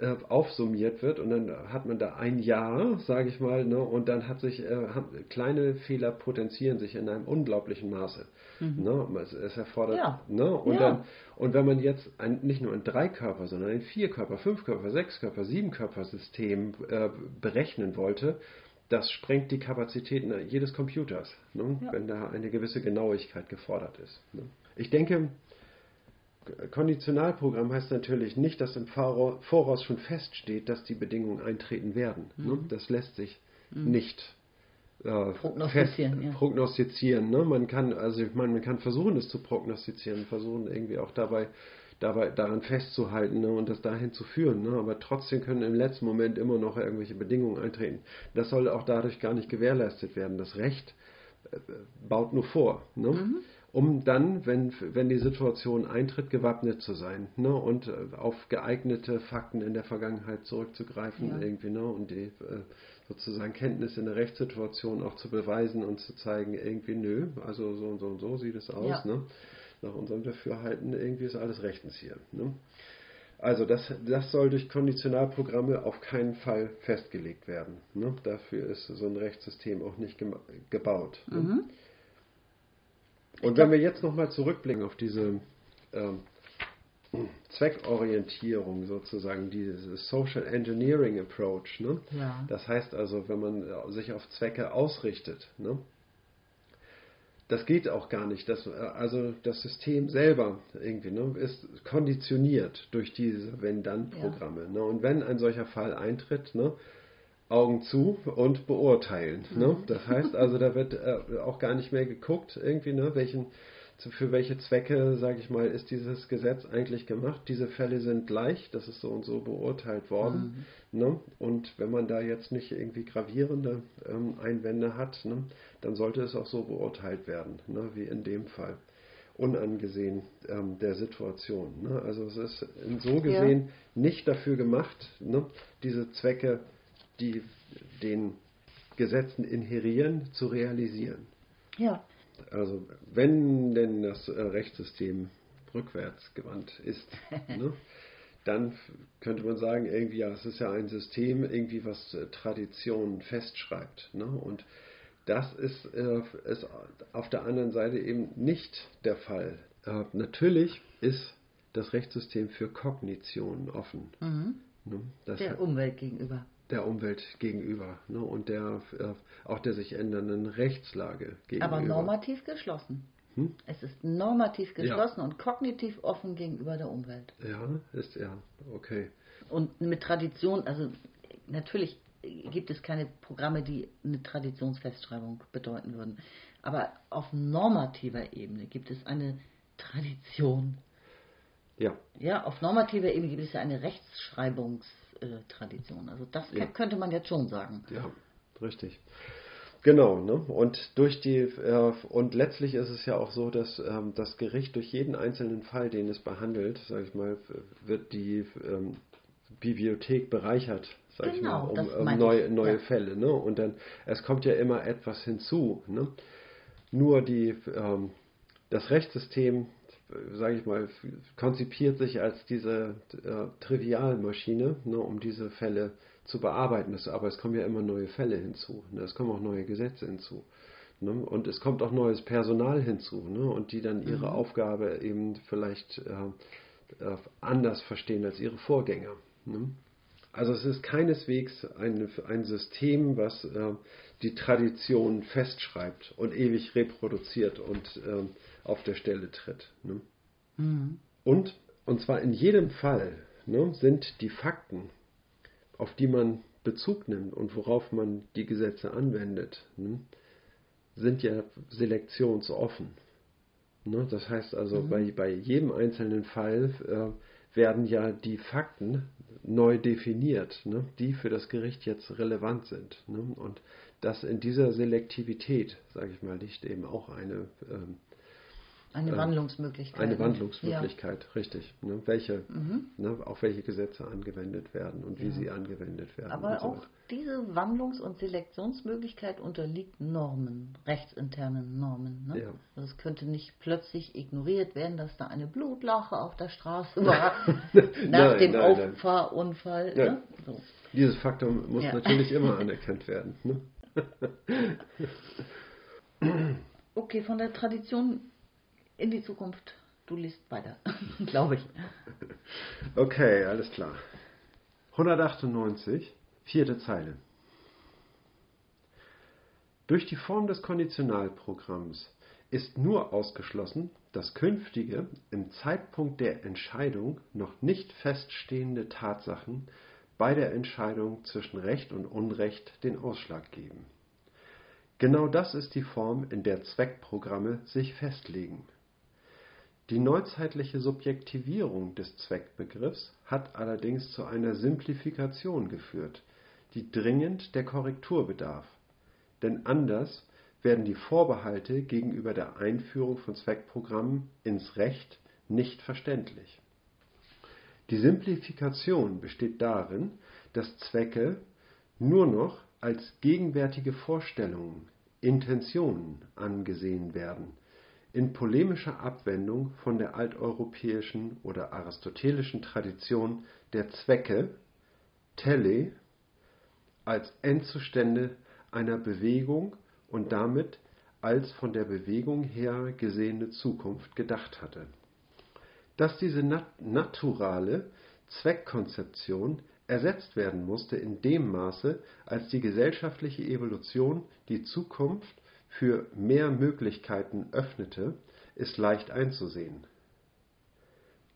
äh, aufsummiert wird und dann hat man da ein Jahr, sage ich mal, ne, und dann hat sich äh, kleine Fehler potenzieren sich in einem unglaublichen Maße. Mhm. Ne, es, es, erfordert, ja. ne, und ja. dann und wenn man jetzt ein, nicht nur ein Dreikörper, sondern ein Vierkörper, Fünfkörper, Sechskörper, Siebenkörper-System äh, berechnen wollte, das sprengt die Kapazitäten jedes Computers, ne, ja. wenn da eine gewisse Genauigkeit gefordert ist. Ne. Ich denke, Konditionalprogramm heißt natürlich nicht, dass im Voraus schon feststeht, dass die Bedingungen eintreten werden. Ne? Mhm. Das lässt sich mhm. nicht äh, prognostizieren. Ja. prognostizieren ne? Man kann also ich meine, man kann versuchen, es zu prognostizieren, versuchen irgendwie auch dabei, dabei daran festzuhalten ne? und das dahin zu führen. Ne? Aber trotzdem können im letzten Moment immer noch irgendwelche Bedingungen eintreten. Das soll auch dadurch gar nicht gewährleistet werden. Das Recht äh, baut nur vor. Ne? Mhm. Um dann, wenn, wenn die Situation eintritt, gewappnet zu sein ne? und äh, auf geeignete Fakten in der Vergangenheit zurückzugreifen ja. irgendwie ne? und die äh, sozusagen Kenntnis in der Rechtssituation auch zu beweisen und zu zeigen, irgendwie nö, also so und so und so sieht es aus. Ja. Ne? Nach unserem Dafürhalten irgendwie ist alles rechtens hier. Ne? Also das, das soll durch Konditionalprogramme auf keinen Fall festgelegt werden. Ne? Dafür ist so ein Rechtssystem auch nicht gebaut. Ne? Und wenn wir jetzt nochmal zurückblicken auf diese ähm, Zweckorientierung sozusagen, dieses Social Engineering Approach, ne? Ja. das heißt also, wenn man sich auf Zwecke ausrichtet, ne? das geht auch gar nicht. Das, also das System selber irgendwie ne, ist konditioniert durch diese Wenn-Dann-Programme. Ja. Ne? Und wenn ein solcher Fall eintritt, ne, Augen zu und beurteilen. Ne? Mhm. Das heißt also, da wird äh, auch gar nicht mehr geguckt, irgendwie, ne, welchen, für welche Zwecke, sage ich mal, ist dieses Gesetz eigentlich gemacht. Diese Fälle sind gleich, das ist so und so beurteilt worden. Mhm. Ne? Und wenn man da jetzt nicht irgendwie gravierende ähm, Einwände hat, ne, dann sollte es auch so beurteilt werden, ne, wie in dem Fall unangesehen ähm, der Situation. Ne? Also es ist so gesehen ja. nicht dafür gemacht, ne, diese Zwecke die den Gesetzen inherieren, zu realisieren. Ja. Also wenn denn das äh, Rechtssystem rückwärts gewandt ist, ne, dann könnte man sagen, irgendwie, ja, es ist ja ein System, irgendwie was äh, Traditionen festschreibt. Ne, und das ist, äh, ist auf der anderen Seite eben nicht der Fall. Äh, natürlich ist das Rechtssystem für Kognition offen. Mhm. Ne, der Umwelt gegenüber der Umwelt gegenüber ne, und der äh, auch der sich ändernden Rechtslage gegenüber. Aber normativ geschlossen. Hm? Es ist normativ geschlossen ja. und kognitiv offen gegenüber der Umwelt. Ja, ist ja, okay. Und mit Tradition, also natürlich gibt es keine Programme, die eine Traditionsfestschreibung bedeuten würden. Aber auf normativer Ebene gibt es eine Tradition. Ja. Ja, auf normativer Ebene gibt es ja eine Rechtschreibungs- Tradition. Also das ja. könnte man jetzt schon sagen. Ja, richtig. Genau, ne? Und durch die äh, und letztlich ist es ja auch so, dass ähm, das Gericht durch jeden einzelnen Fall, den es behandelt, sage ich mal, wird die ähm, Bibliothek bereichert, sage genau, ich mal, um, um neue, neue ja. Fälle. Ne? Und dann es kommt ja immer etwas hinzu. Ne? Nur die ähm, das Rechtssystem sage ich mal, konzipiert sich als diese äh, Trivialmaschine, ne, um diese Fälle zu bearbeiten. Das, aber es kommen ja immer neue Fälle hinzu. Ne, es kommen auch neue Gesetze hinzu. Ne, und es kommt auch neues Personal hinzu, ne, und die dann ihre mhm. Aufgabe eben vielleicht äh, äh, anders verstehen als ihre Vorgänger. Ne. Also es ist keineswegs ein, ein System, was äh, die Tradition festschreibt und ewig reproduziert und äh, auf der Stelle tritt. Ne? Mhm. Und, und zwar in jedem Fall ne, sind die Fakten, auf die man Bezug nimmt und worauf man die Gesetze anwendet, ne, sind ja selektionsoffen. Ne? Das heißt also, mhm. bei, bei jedem einzelnen Fall äh, werden ja die Fakten neu definiert, ne? die für das Gericht jetzt relevant sind. Ne? Und dass in dieser Selektivität, sage ich mal, liegt eben auch eine ähm, eine äh, Wandlungsmöglichkeit. Eine Wandlungsmöglichkeit, ja. richtig. Ne, welche, mhm. ne, auf welche Gesetze angewendet werden und wie ja. sie angewendet werden. Aber so auch weiter. diese Wandlungs- und Selektionsmöglichkeit unterliegt Normen, rechtsinternen Normen. Ne? Ja. Also es könnte nicht plötzlich ignoriert werden, dass da eine Blutlache auf der Straße war nach nein, dem nein, Auffahrunfall. Nein. Ne? So. Dieses Faktum muss natürlich immer anerkannt werden. Okay, von der Tradition in die Zukunft. Du liest weiter, glaube ich. Okay, alles klar. 198, vierte Zeile. Durch die Form des Konditionalprogramms ist nur ausgeschlossen, dass künftige, im Zeitpunkt der Entscheidung noch nicht feststehende Tatsachen bei der Entscheidung zwischen Recht und Unrecht den Ausschlag geben. Genau das ist die Form, in der Zweckprogramme sich festlegen. Die neuzeitliche Subjektivierung des Zweckbegriffs hat allerdings zu einer Simplifikation geführt, die dringend der Korrektur bedarf, denn anders werden die Vorbehalte gegenüber der Einführung von Zweckprogrammen ins Recht nicht verständlich. Die Simplifikation besteht darin, dass Zwecke nur noch als gegenwärtige Vorstellungen, Intentionen angesehen werden, in polemischer Abwendung von der alteuropäischen oder aristotelischen Tradition der Zwecke (tele) als Endzustände einer Bewegung und damit als von der Bewegung her gesehene Zukunft gedacht hatte. Dass diese naturale Zweckkonzeption ersetzt werden musste in dem Maße, als die gesellschaftliche Evolution die Zukunft für mehr Möglichkeiten öffnete, ist leicht einzusehen.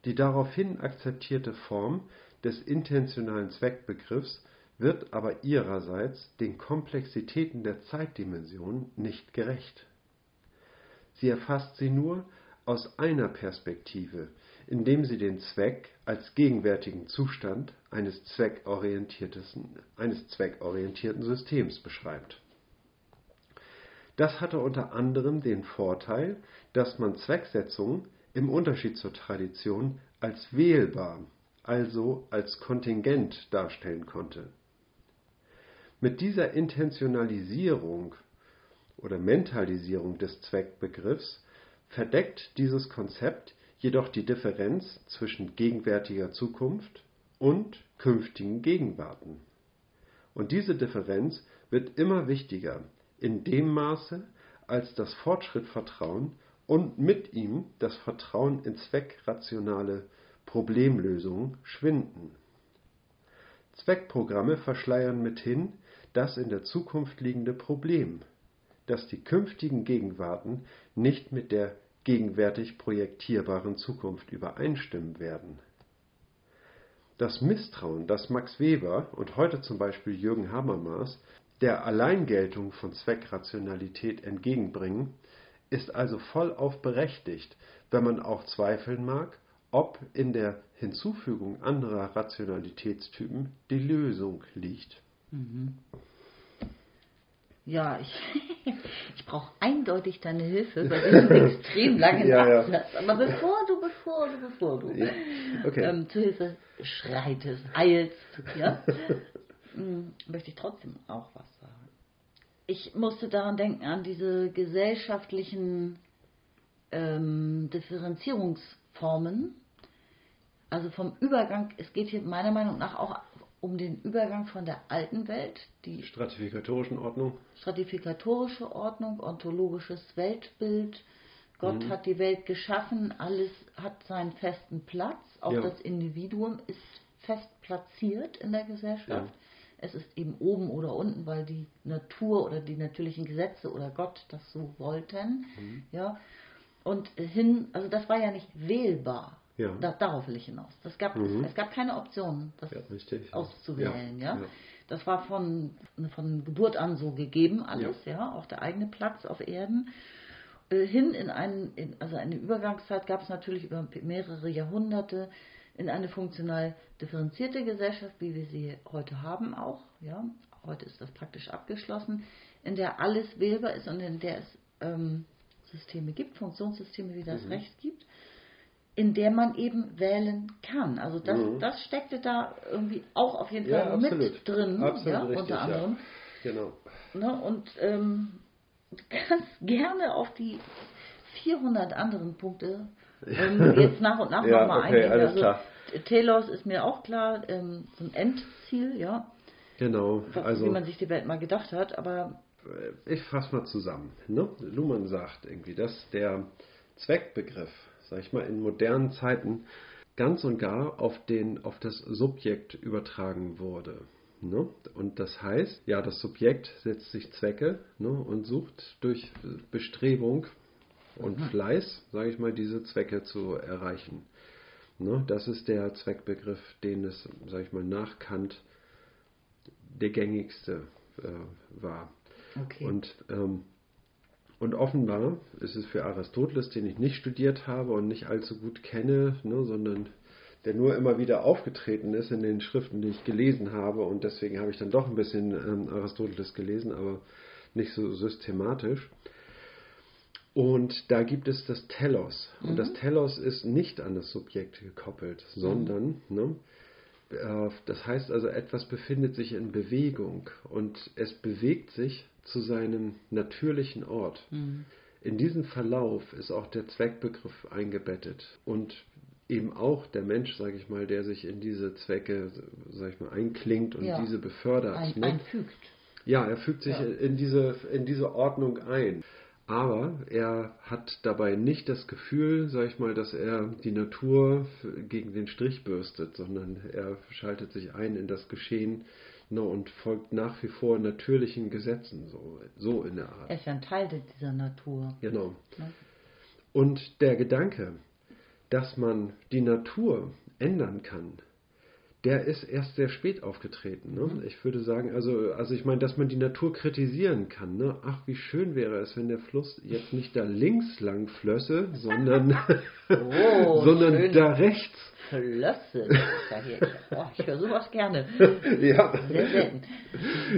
Die daraufhin akzeptierte Form des intentionalen Zweckbegriffs wird aber ihrerseits den Komplexitäten der Zeitdimension nicht gerecht. Sie erfasst sie nur aus einer Perspektive, indem sie den Zweck als gegenwärtigen Zustand eines eines zweckorientierten Systems beschreibt. Das hatte unter anderem den Vorteil, dass man Zwecksetzungen im Unterschied zur Tradition als wählbar, also als kontingent darstellen konnte. Mit dieser Intentionalisierung oder Mentalisierung des Zweckbegriffs verdeckt dieses Konzept jedoch die Differenz zwischen gegenwärtiger Zukunft und künftigen Gegenwarten. Und diese Differenz wird immer wichtiger in dem Maße, als das Fortschrittvertrauen und mit ihm das Vertrauen in zweckrationale Problemlösungen schwinden. Zweckprogramme verschleiern mithin das in der Zukunft liegende Problem, dass die künftigen Gegenwarten nicht mit der gegenwärtig projektierbaren Zukunft übereinstimmen werden. Das Misstrauen, das Max Weber und heute zum Beispiel Jürgen Habermas der Alleingeltung von Zweckrationalität entgegenbringen, ist also vollauf berechtigt, wenn man auch zweifeln mag, ob in der Hinzufügung anderer Rationalitätstypen die Lösung liegt. Mhm. Ja, ich, ich brauche eindeutig deine Hilfe bei diesem extrem langen ja, Absatz. Ja. Aber bevor du, bevor du, bevor du ja. okay. ähm, zur Hilfe schreitest, eilst, ja, hm, möchte ich trotzdem auch was sagen. Ich musste daran denken, an diese gesellschaftlichen ähm, Differenzierungsformen. Also vom Übergang, es geht hier meiner Meinung nach auch um den Übergang von der alten Welt, die stratifikatorischen Ordnung, stratifikatorische Ordnung, ontologisches Weltbild. Gott mhm. hat die Welt geschaffen, alles hat seinen festen Platz, auch ja. das Individuum ist fest platziert in der Gesellschaft. Ja. Es ist eben oben oder unten, weil die Natur oder die natürlichen Gesetze oder Gott das so wollten. Mhm. Ja. Und hin, also das war ja nicht wählbar. Ja. Da, darauf will ich hinaus. Das gab, mhm. Es gab keine Option, das ja, richtig, auszuwählen. Ja. ja. Das war von, von Geburt an so gegeben, alles, ja, auch der eigene Platz auf Erden. Äh, hin in einen, in, also eine Übergangszeit gab es natürlich über mehrere Jahrhunderte in eine funktional differenzierte Gesellschaft, wie wir sie heute haben auch. Ja. Heute ist das praktisch abgeschlossen, in der alles wählbar ist und in der es ähm, Systeme gibt, Funktionssysteme wie das mhm. Recht gibt in der man eben wählen kann. Also das, mhm. das steckte da irgendwie auch auf jeden Fall ja, mit drin, absolut ja, richtig, unter anderem. Ja. Genau. Ne, und ähm, kannst gerne auf die 400 anderen Punkte ähm, jetzt nach und nach ja, nochmal okay, eingehen. Alles also, klar. Telos ist mir auch klar, ähm, so ein Endziel, ja. Genau. Was, also, wie man sich die Welt mal gedacht hat, aber. Ich fasse mal zusammen. Ne? Luhmann sagt irgendwie, dass der Zweckbegriff sag ich mal, in modernen Zeiten ganz und gar auf, den, auf das Subjekt übertragen wurde. Ne? Und das heißt, ja, das Subjekt setzt sich Zwecke ne, und sucht durch Bestrebung und mhm. Fleiß, sage ich mal, diese Zwecke zu erreichen. Ne? Das ist der Zweckbegriff, den es, sage ich mal, nach Kant der gängigste äh, war. Okay. Und ähm, und offenbar ist es für Aristoteles, den ich nicht studiert habe und nicht allzu gut kenne, ne, sondern der nur immer wieder aufgetreten ist in den Schriften, die ich gelesen habe. Und deswegen habe ich dann doch ein bisschen ähm, Aristoteles gelesen. Aber nicht so systematisch. Und da gibt es das Telos. Und Mhm. das Telos ist nicht an das Subjekt gekoppelt, sondern, ne, äh, das heißt also, etwas befindet sich in Bewegung und es bewegt sich zu seinem natürlichen Ort. Mhm. In diesen Verlauf ist auch der Zweckbegriff eingebettet und eben auch der Mensch, sage ich mal, der sich in diese Zwecke, sage ich mal, einklingt und Ja. diese befördert. Ein, ne? einfügt. Ja, er fügt sich Ja. in, diese, in diese Ordnung ein. Aber er hat dabei nicht das Gefühl, sag ich mal, dass er die Natur gegen den Strich bürstet, sondern er schaltet sich ein in das Geschehen ne, und folgt nach wie vor natürlichen Gesetzen, so, so in der Art. Er ist ja ein Teil dieser Natur. Genau. Ne? Und der Gedanke, dass man die Natur ändern kann, der ist erst sehr spät aufgetreten. Ne? Ich würde sagen, also, also ich meine, dass man die Natur kritisieren kann. Ne? Ach, wie schön wäre es, wenn der Fluss jetzt nicht da links lang flösse, sondern, Oh, sondern schön. da rechts. Flösse. Oh, ich höre sowas gerne. Ja, Sehr selten.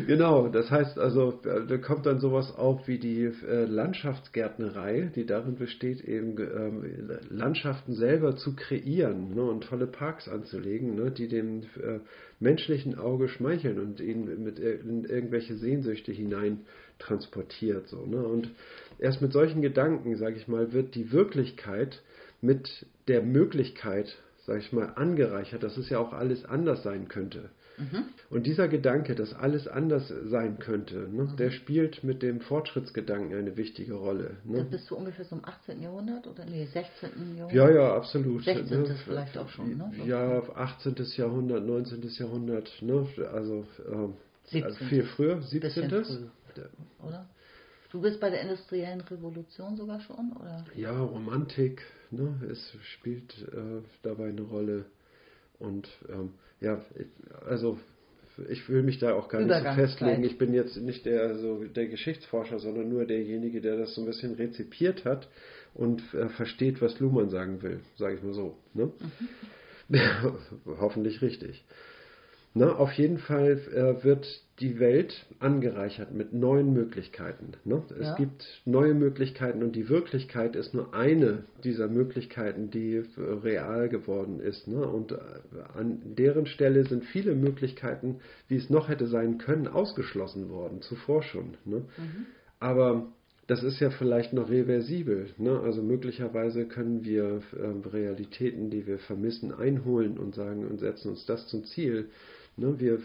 genau. Das heißt also, da kommt dann sowas auf wie die äh, Landschaftsgärtnerei, die darin besteht, eben ähm, Landschaften selber zu kreieren ne, und tolle Parks anzulegen, ne, die dem äh, menschlichen Auge schmeicheln und ihn mit in irgendwelche Sehnsüchte hinein transportiert. So, ne? Und erst mit solchen Gedanken, sage ich mal, wird die Wirklichkeit mit der Möglichkeit, sage ich mal, angereichert, dass es ja auch alles anders sein könnte. Und dieser Gedanke, dass alles anders sein könnte, ne, der spielt mit dem Fortschrittsgedanken eine wichtige Rolle. Das Ne? bist du ungefähr so im 18. Jahrhundert oder nee, 16. Jahrhundert? Ja, ja, absolut. 16. ne? vielleicht auch schon, ne? Ja, 18. Jahrhundert, 19. Jahrhundert, ne? also, ähm, also 17.. viel früher, Bisschen 17. früh, oder? Du bist bei der industriellen Revolution sogar schon, oder? Ja, Romantik, ne, es spielt äh, dabei eine Rolle. Und ähm, ja, ich, also ich will mich da auch gar nicht so festlegen. Ich bin jetzt nicht der, so der Geschichtsforscher, sondern nur derjenige, der das so ein bisschen rezipiert hat und äh, versteht, was Luhmann sagen will, sage ich mal so. Ne? Hoffentlich richtig. Na, auf jeden Fall äh, wird die Welt angereichert mit neuen Möglichkeiten. Ne? Es Ja. gibt neue Möglichkeiten und die Wirklichkeit ist nur eine dieser Möglichkeiten, die äh, real geworden ist. Ne? Und äh, an deren Stelle sind viele Möglichkeiten, wie es noch hätte sein können, ausgeschlossen worden, zuvor schon. Ne? Aber das ist ja vielleicht noch reversibel. Ne? Also möglicherweise können wir ähm, Realitäten, die wir vermissen, einholen und sagen und setzen uns das zum Ziel. Ne? Wir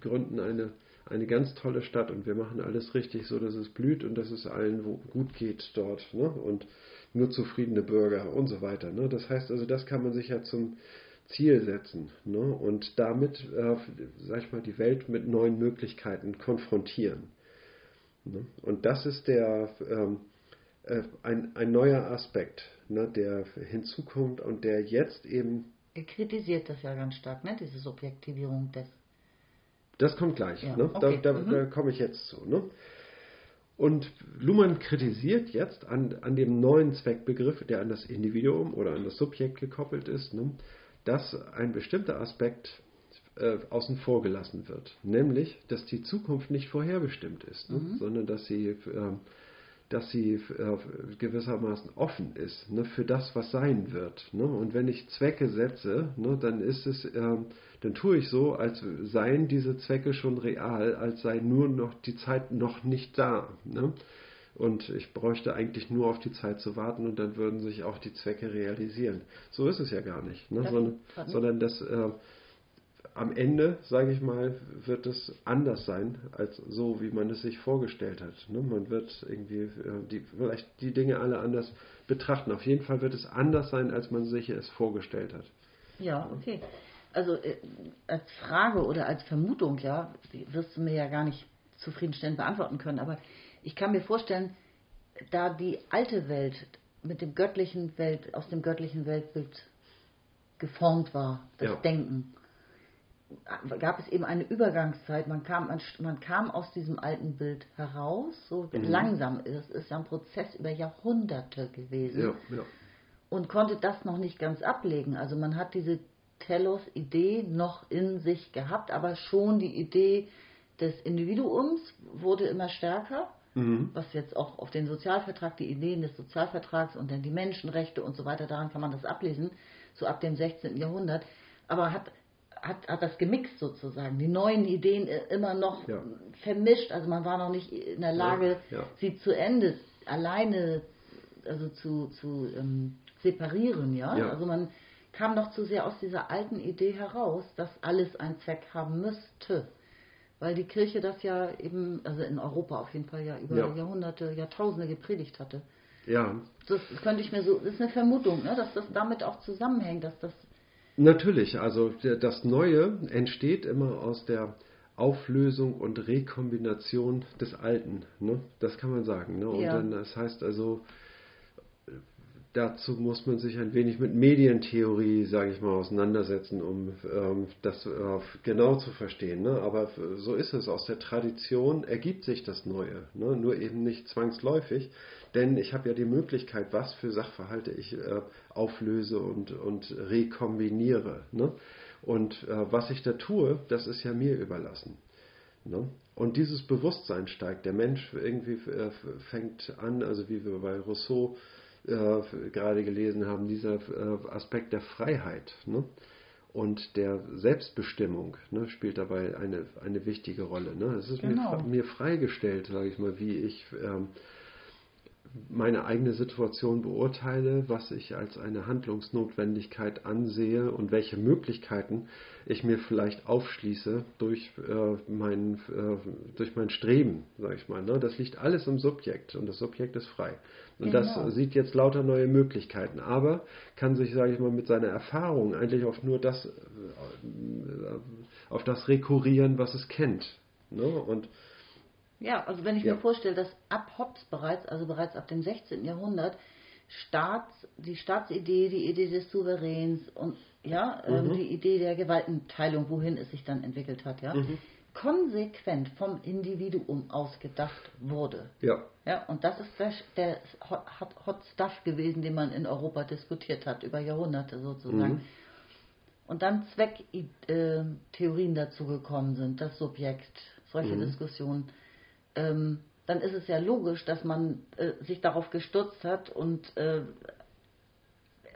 gründen eine, eine ganz tolle Stadt und wir machen alles richtig, so dass es blüht und dass es allen gut geht dort. Ne? Und nur zufriedene Bürger und so weiter. Ne? Das heißt also, das kann man sich ja zum Ziel setzen ne? und damit, äh, sag ich mal, die Welt mit neuen Möglichkeiten konfrontieren. Ne? Und das ist der ähm, äh, ein, ein neuer Aspekt, ne, der hinzukommt und der jetzt eben, Er kritisiert das ja ganz stark, ne? diese Subjektivierung des. das kommt gleich, Ja, ne? okay, da, da, mhm. da komme ich jetzt zu. Ne? Und Luhmann kritisiert jetzt an, an dem neuen Zweckbegriff, der an das Individuum oder an das Subjekt gekoppelt ist, ne, dass ein bestimmter Aspekt äh, außen vor gelassen wird. Nämlich, dass die Zukunft nicht vorherbestimmt ist, ne, sondern dass sie, ähm, dass sie äh, gewissermaßen offen ist ne, für das, was sein wird. Ne? Und wenn ich Zwecke setze, ne, dann ist es, ähm, dann tue ich so, als seien diese Zwecke schon real, als sei nur noch die Zeit noch nicht da. Ne? Und ich bräuchte eigentlich nur auf die Zeit zu warten und dann würden sich auch die Zwecke realisieren. So ist es ja gar nicht, ne? Sondern, sondern das äh, am Ende, sage ich mal, wird es anders sein, als so, wie man es sich vorgestellt hat. Ne? Man wird irgendwie äh, die, vielleicht die Dinge alle anders betrachten. Auf jeden Fall wird es anders sein, als man sich es vorgestellt hat. Ja, okay. Also äh, als Frage oder als Vermutung, ja, die wirst du mir ja gar nicht zufriedenstellend beantworten können, aber ich kann mir vorstellen, da die alte Welt mit dem göttlichen Welt, aus dem göttlichen Weltbild geformt war, das Ja. Denken, gab es eben eine Übergangszeit. Man kam, man, man kam aus diesem alten Bild heraus, so langsam. Das ist ja ein Prozess über Jahrhunderte gewesen Ja, ja. und konnte das noch nicht ganz ablegen. Also man hat diese Telos-Idee noch in sich gehabt, aber schon die Idee, des Individuums wurde immer stärker, Mhm. was jetzt auch auf den Sozialvertrag, die Ideen des Sozialvertrags und dann die Menschenrechte und so weiter, daran kann man das ablesen, so ab dem 16. Jahrhundert, aber hat, hat, hat das gemixt sozusagen, die neuen Ideen äh, immer noch Ja. vermischt, also man war noch nicht in der Lage, Ja, ja. sie zu Ende alleine also zu, zu ähm, separieren, ja? Also man kam noch zu sehr aus dieser alten Idee heraus, dass alles einen Zweck haben müsste. Weil die Kirche das ja eben, also in Europa auf jeden Fall ja über Ja. Jahrhunderte, Jahrtausende gepredigt hatte. Ja, Das könnte ich mir so, das ist eine Vermutung, ne, dass das damit auch zusammenhängt, dass das, Natürlich, also das Neue entsteht immer aus der Auflösung und Rekombination des Alten. Ne? Das kann man sagen. Ne? Und Ja. dann, das heißt also, dazu muss man sich ein wenig mit Medientheorie, sage ich mal, auseinandersetzen, um ähm, das äh, genau zu verstehen. Ne? Aber so ist es. Aus der Tradition ergibt sich das Neue. Ne? Nur eben nicht zwangsläufig. Denn ich habe ja die Möglichkeit, was für Sachverhalte ich äh, auflöse und, und rekombiniere. Ne? Und äh, was ich da tue, das ist ja mir überlassen. Ne? Und dieses Bewusstsein steigt. Der Mensch irgendwie äh, fängt an, also wie wir bei Rousseau äh, gerade gelesen haben, dieser äh, Aspekt der Freiheit ne? und der Selbstbestimmung ne, spielt dabei eine, eine wichtige Rolle. Ne? Es ist Genau. mir, mir freigestellt, sage ich mal, wie ich ähm, meine eigene Situation beurteile, was ich als eine Handlungsnotwendigkeit ansehe und welche Möglichkeiten ich mir vielleicht aufschließe durch, äh, mein, äh, durch mein Streben, sage ich mal. Ne? Das liegt alles im Subjekt und das Subjekt ist frei. Und Genau. das sieht jetzt lauter neue Möglichkeiten, aber kann sich, sage ich mal, mit seiner Erfahrung eigentlich auf nur das, äh, auf das rekurrieren, was es kennt. Ne? Und ja, also wenn ich Ja. mir vorstelle, dass ab Hobbes bereits, also bereits ab dem 16. Jahrhundert, Staats, die Staatsidee, die Idee des Souveräns und ja, ähm, Mhm. die Idee der Gewaltenteilung, wohin es sich dann entwickelt hat, ja, Mhm. konsequent vom Individuum ausgedacht wurde. ja, Ja, und das ist der, der Hot, Hot, Stuff gewesen, den man in Europa diskutiert hat, über Jahrhunderte sozusagen. Mhm. Und dann Zwecktheorien dazu gekommen sind, das Subjekt, solche Mhm. Diskussionen. Ähm, dann ist es ja logisch, dass man äh, sich darauf gestürzt hat und äh,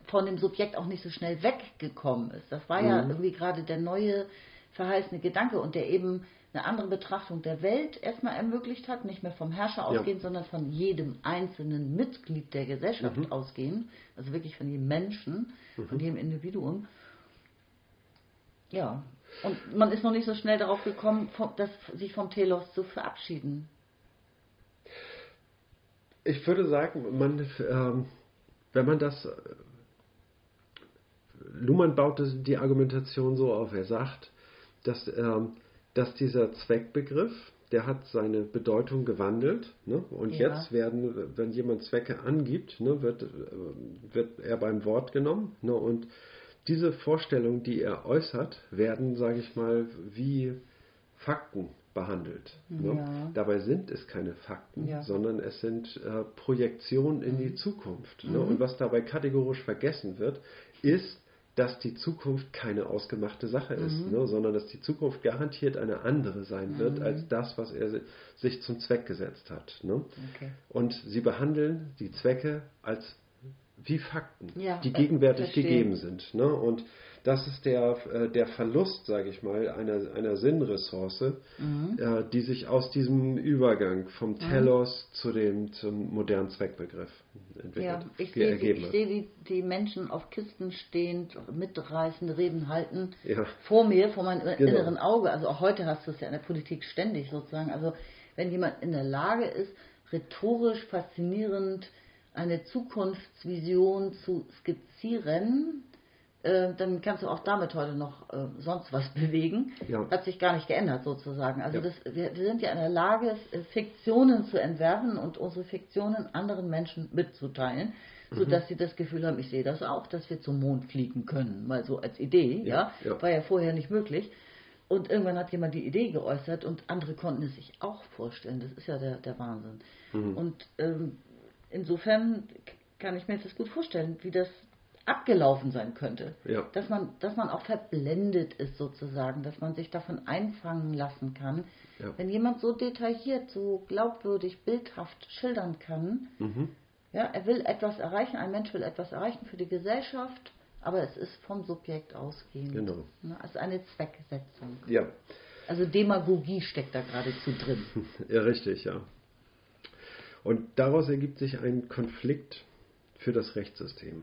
von dem Subjekt auch nicht so schnell weggekommen ist. Das war ja Mhm. irgendwie gerade der neue verheißene Gedanke und der eben eine andere Betrachtung der Welt erstmal ermöglicht hat, nicht mehr vom Herrscher Ja. ausgehend, sondern von jedem einzelnen Mitglied der Gesellschaft Mhm. ausgehend, also wirklich von jedem Menschen, von jedem Individuum. Ja, und man ist noch nicht so schnell darauf gekommen, vom, das, sich vom Telos zu verabschieden. Ich würde sagen, man, ähm, wenn man das. äh, Luhmann baut das, die Argumentation so auf. Er sagt, dass, ähm, dass dieser Zweckbegriff, der hat seine Bedeutung gewandelt. Ne? Und Ja. jetzt werden, wenn jemand Zwecke angibt, ne, wird, äh, wird er beim Wort genommen. Ne? Und diese Vorstellungen, die er äußert, werden, sage ich mal, wie Fakten behandelt. Ne? Ja. Dabei sind es keine Fakten, Ja. sondern es sind äh, Projektionen in die Zukunft. Ne? Mhm. Und was dabei kategorisch vergessen wird, ist, dass die Zukunft keine ausgemachte Sache ist, Mhm. ne? sondern dass die Zukunft garantiert eine andere sein wird Mhm. als das, was er si- sich zum Zweck gesetzt hat. Ne? Okay. Und sie behandeln die Zwecke als wie Fakten, Ja, die gegenwärtig verstehe. gegeben sind. Ne? Und das ist der, äh, der Verlust, sage ich mal, einer, einer Sinnressource, Mhm. äh, die sich aus diesem Übergang vom Telos zu dem zum modernen Zweckbegriff entwickelt, Ja, ich sehe, ich sehe die, die Menschen auf Kisten stehend, mitreißende Reden halten, Ja. vor mir, vor meinem Genau. inneren Auge. Also auch heute hast du es ja in der Politik ständig sozusagen. Also wenn jemand in der Lage ist, rhetorisch faszinierend eine Zukunftsvision zu skizzieren, äh, dann kannst du auch damit heute noch äh, sonst was bewegen. Ja. Hat sich gar nicht geändert sozusagen. Also Ja. das, wir, wir sind ja in der Lage, Fiktionen zu entwerfen und unsere Fiktionen anderen Menschen mitzuteilen, Mhm. sodass sie das Gefühl haben, ich sehe das auch, dass wir zum Mond fliegen können, mal so als Idee, ja, Ja, ja. war ja vorher nicht möglich. Und irgendwann hat jemand die Idee geäußert und andere konnten es sich auch vorstellen. Das ist ja der, der Wahnsinn. Mhm. Und ähm, insofern kann ich mir das gut vorstellen, wie das abgelaufen sein könnte. Ja. Dass man, dass man auch verblendet ist sozusagen, dass man sich davon einfangen lassen kann. Ja. Wenn jemand so detailliert, so glaubwürdig, bildhaft schildern kann, Mhm. ja, er will etwas erreichen, ein Mensch will etwas erreichen für die Gesellschaft, aber es ist vom Subjekt ausgehend. Genau. Ne, also eine Zwecksetzung. Ja. Also Demagogie steckt da geradezu drin. ja, richtig, ja. Und daraus ergibt sich ein Konflikt für das Rechtssystem.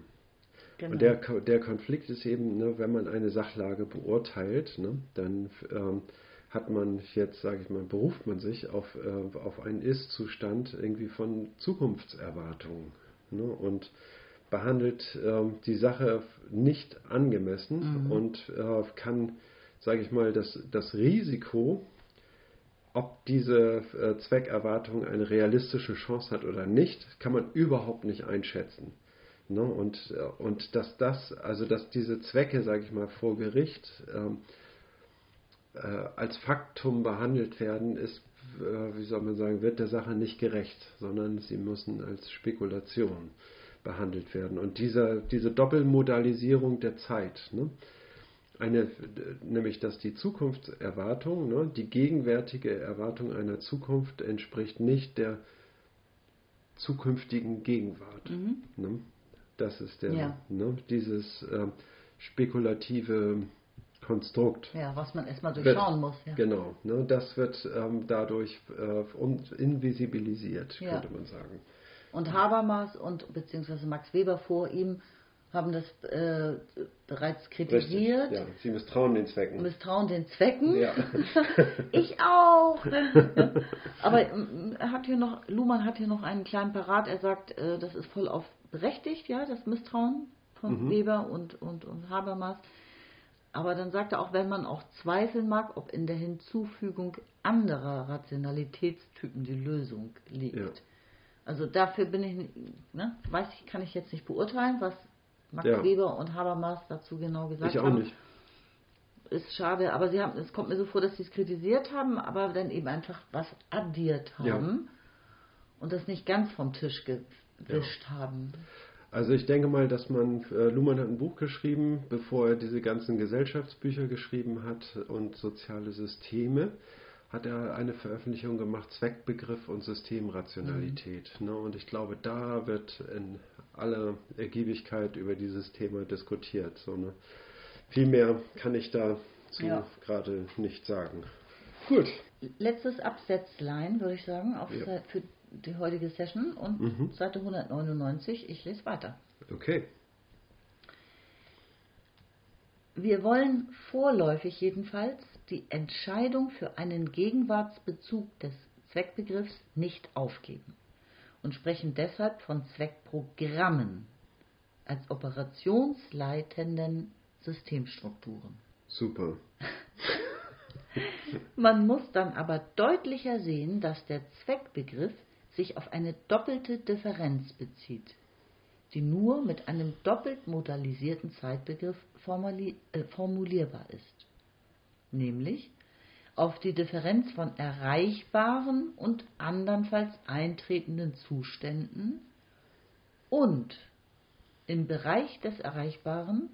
Genau. Und der, der Konflikt ist eben, ne, wenn man eine Sachlage beurteilt, ne, dann ähm, hat man jetzt, sage ich mal, beruft man sich auf, äh, auf einen Ist-Zustand irgendwie von Zukunftserwartungen ne, und behandelt ähm, die Sache nicht angemessen Mhm. und äh, kann, sage ich mal, das, das Risiko, ob diese äh, Zweckerwartung eine realistische Chance hat oder nicht, kann man überhaupt nicht einschätzen. Ne? Und, äh, und dass das, also dass diese Zwecke, sage ich mal, vor Gericht ähm, äh, als Faktum behandelt werden, ist, äh, wie soll man sagen, wird der Sache nicht gerecht, sondern sie müssen als Spekulation behandelt werden. Und dieser, diese Doppelmodalisierung der Zeit, ne? Eine, nämlich dass die Zukunftserwartung, ne, die gegenwärtige Erwartung einer Zukunft entspricht nicht der zukünftigen Gegenwart. Mhm. Ne? Das ist der, Ja. ne, dieses ähm, spekulative Konstrukt. Ja, was man erstmal Wird- durchschauen muss. Ja. Genau, ne, das wird ähm, dadurch äh, invisibilisiert, Ja. könnte man sagen. Und Habermas und beziehungsweise Max Weber vor ihm haben das äh, bereits kritisiert. ja. Sie misstrauen den Zwecken. Misstrauen den Zwecken. Ja. ich auch. Aber ähm, hat hier noch, Luhmann hat hier noch einen kleinen Parat. Er sagt, äh, das ist voll auf berechtigt, ja, das Misstrauen von Mhm. Weber und, und, und Habermas. Aber dann sagt er auch, wenn man auch zweifeln mag, ob in der Hinzufügung anderer Rationalitätstypen die Lösung liegt. Ja. Also dafür bin ich, ne, weiß ich, kann ich jetzt nicht beurteilen, was Max Ja. Weber und Habermas dazu genau gesagt Ich auch haben. nicht. Ist schade, aber sie haben, es kommt mir so vor, dass sie es kritisiert haben, aber dann eben einfach was addiert Ja. haben und das nicht ganz vom Tisch gewischt haben. Also ich denke mal, dass man, äh, Luhmann hat ein Buch geschrieben, bevor er diese ganzen Gesellschaftsbücher geschrieben hat und soziale Systeme, hat er eine Veröffentlichung gemacht, Zweckbegriff und Systemrationalität. Ne? Und ich glaube, da wird in aller Ergiebigkeit über dieses Thema diskutiert. So, ne? Viel mehr kann ich dazu Ja. gerade nicht sagen. Gut. Letztes Absätzlein, würde ich sagen, auf Ja. Für die heutige Session und Mhm. Seite 199, ich lese weiter. Okay. Wir wollen vorläufig jedenfalls die Entscheidung für einen Gegenwartsbezug des Zweckbegriffs nicht aufgeben und sprechen deshalb von Zweckprogrammen als operationsleitenden Systemstrukturen. Super. Man muss dann aber deutlicher sehen, dass der Zweckbegriff sich auf eine doppelte Differenz bezieht, die nur mit einem doppelt modalisierten Zeitbegriff äh, formulierbar ist, nämlich auf die Differenz von erreichbaren und andernfalls eintretenden Zuständen und im Bereich des Erreichbaren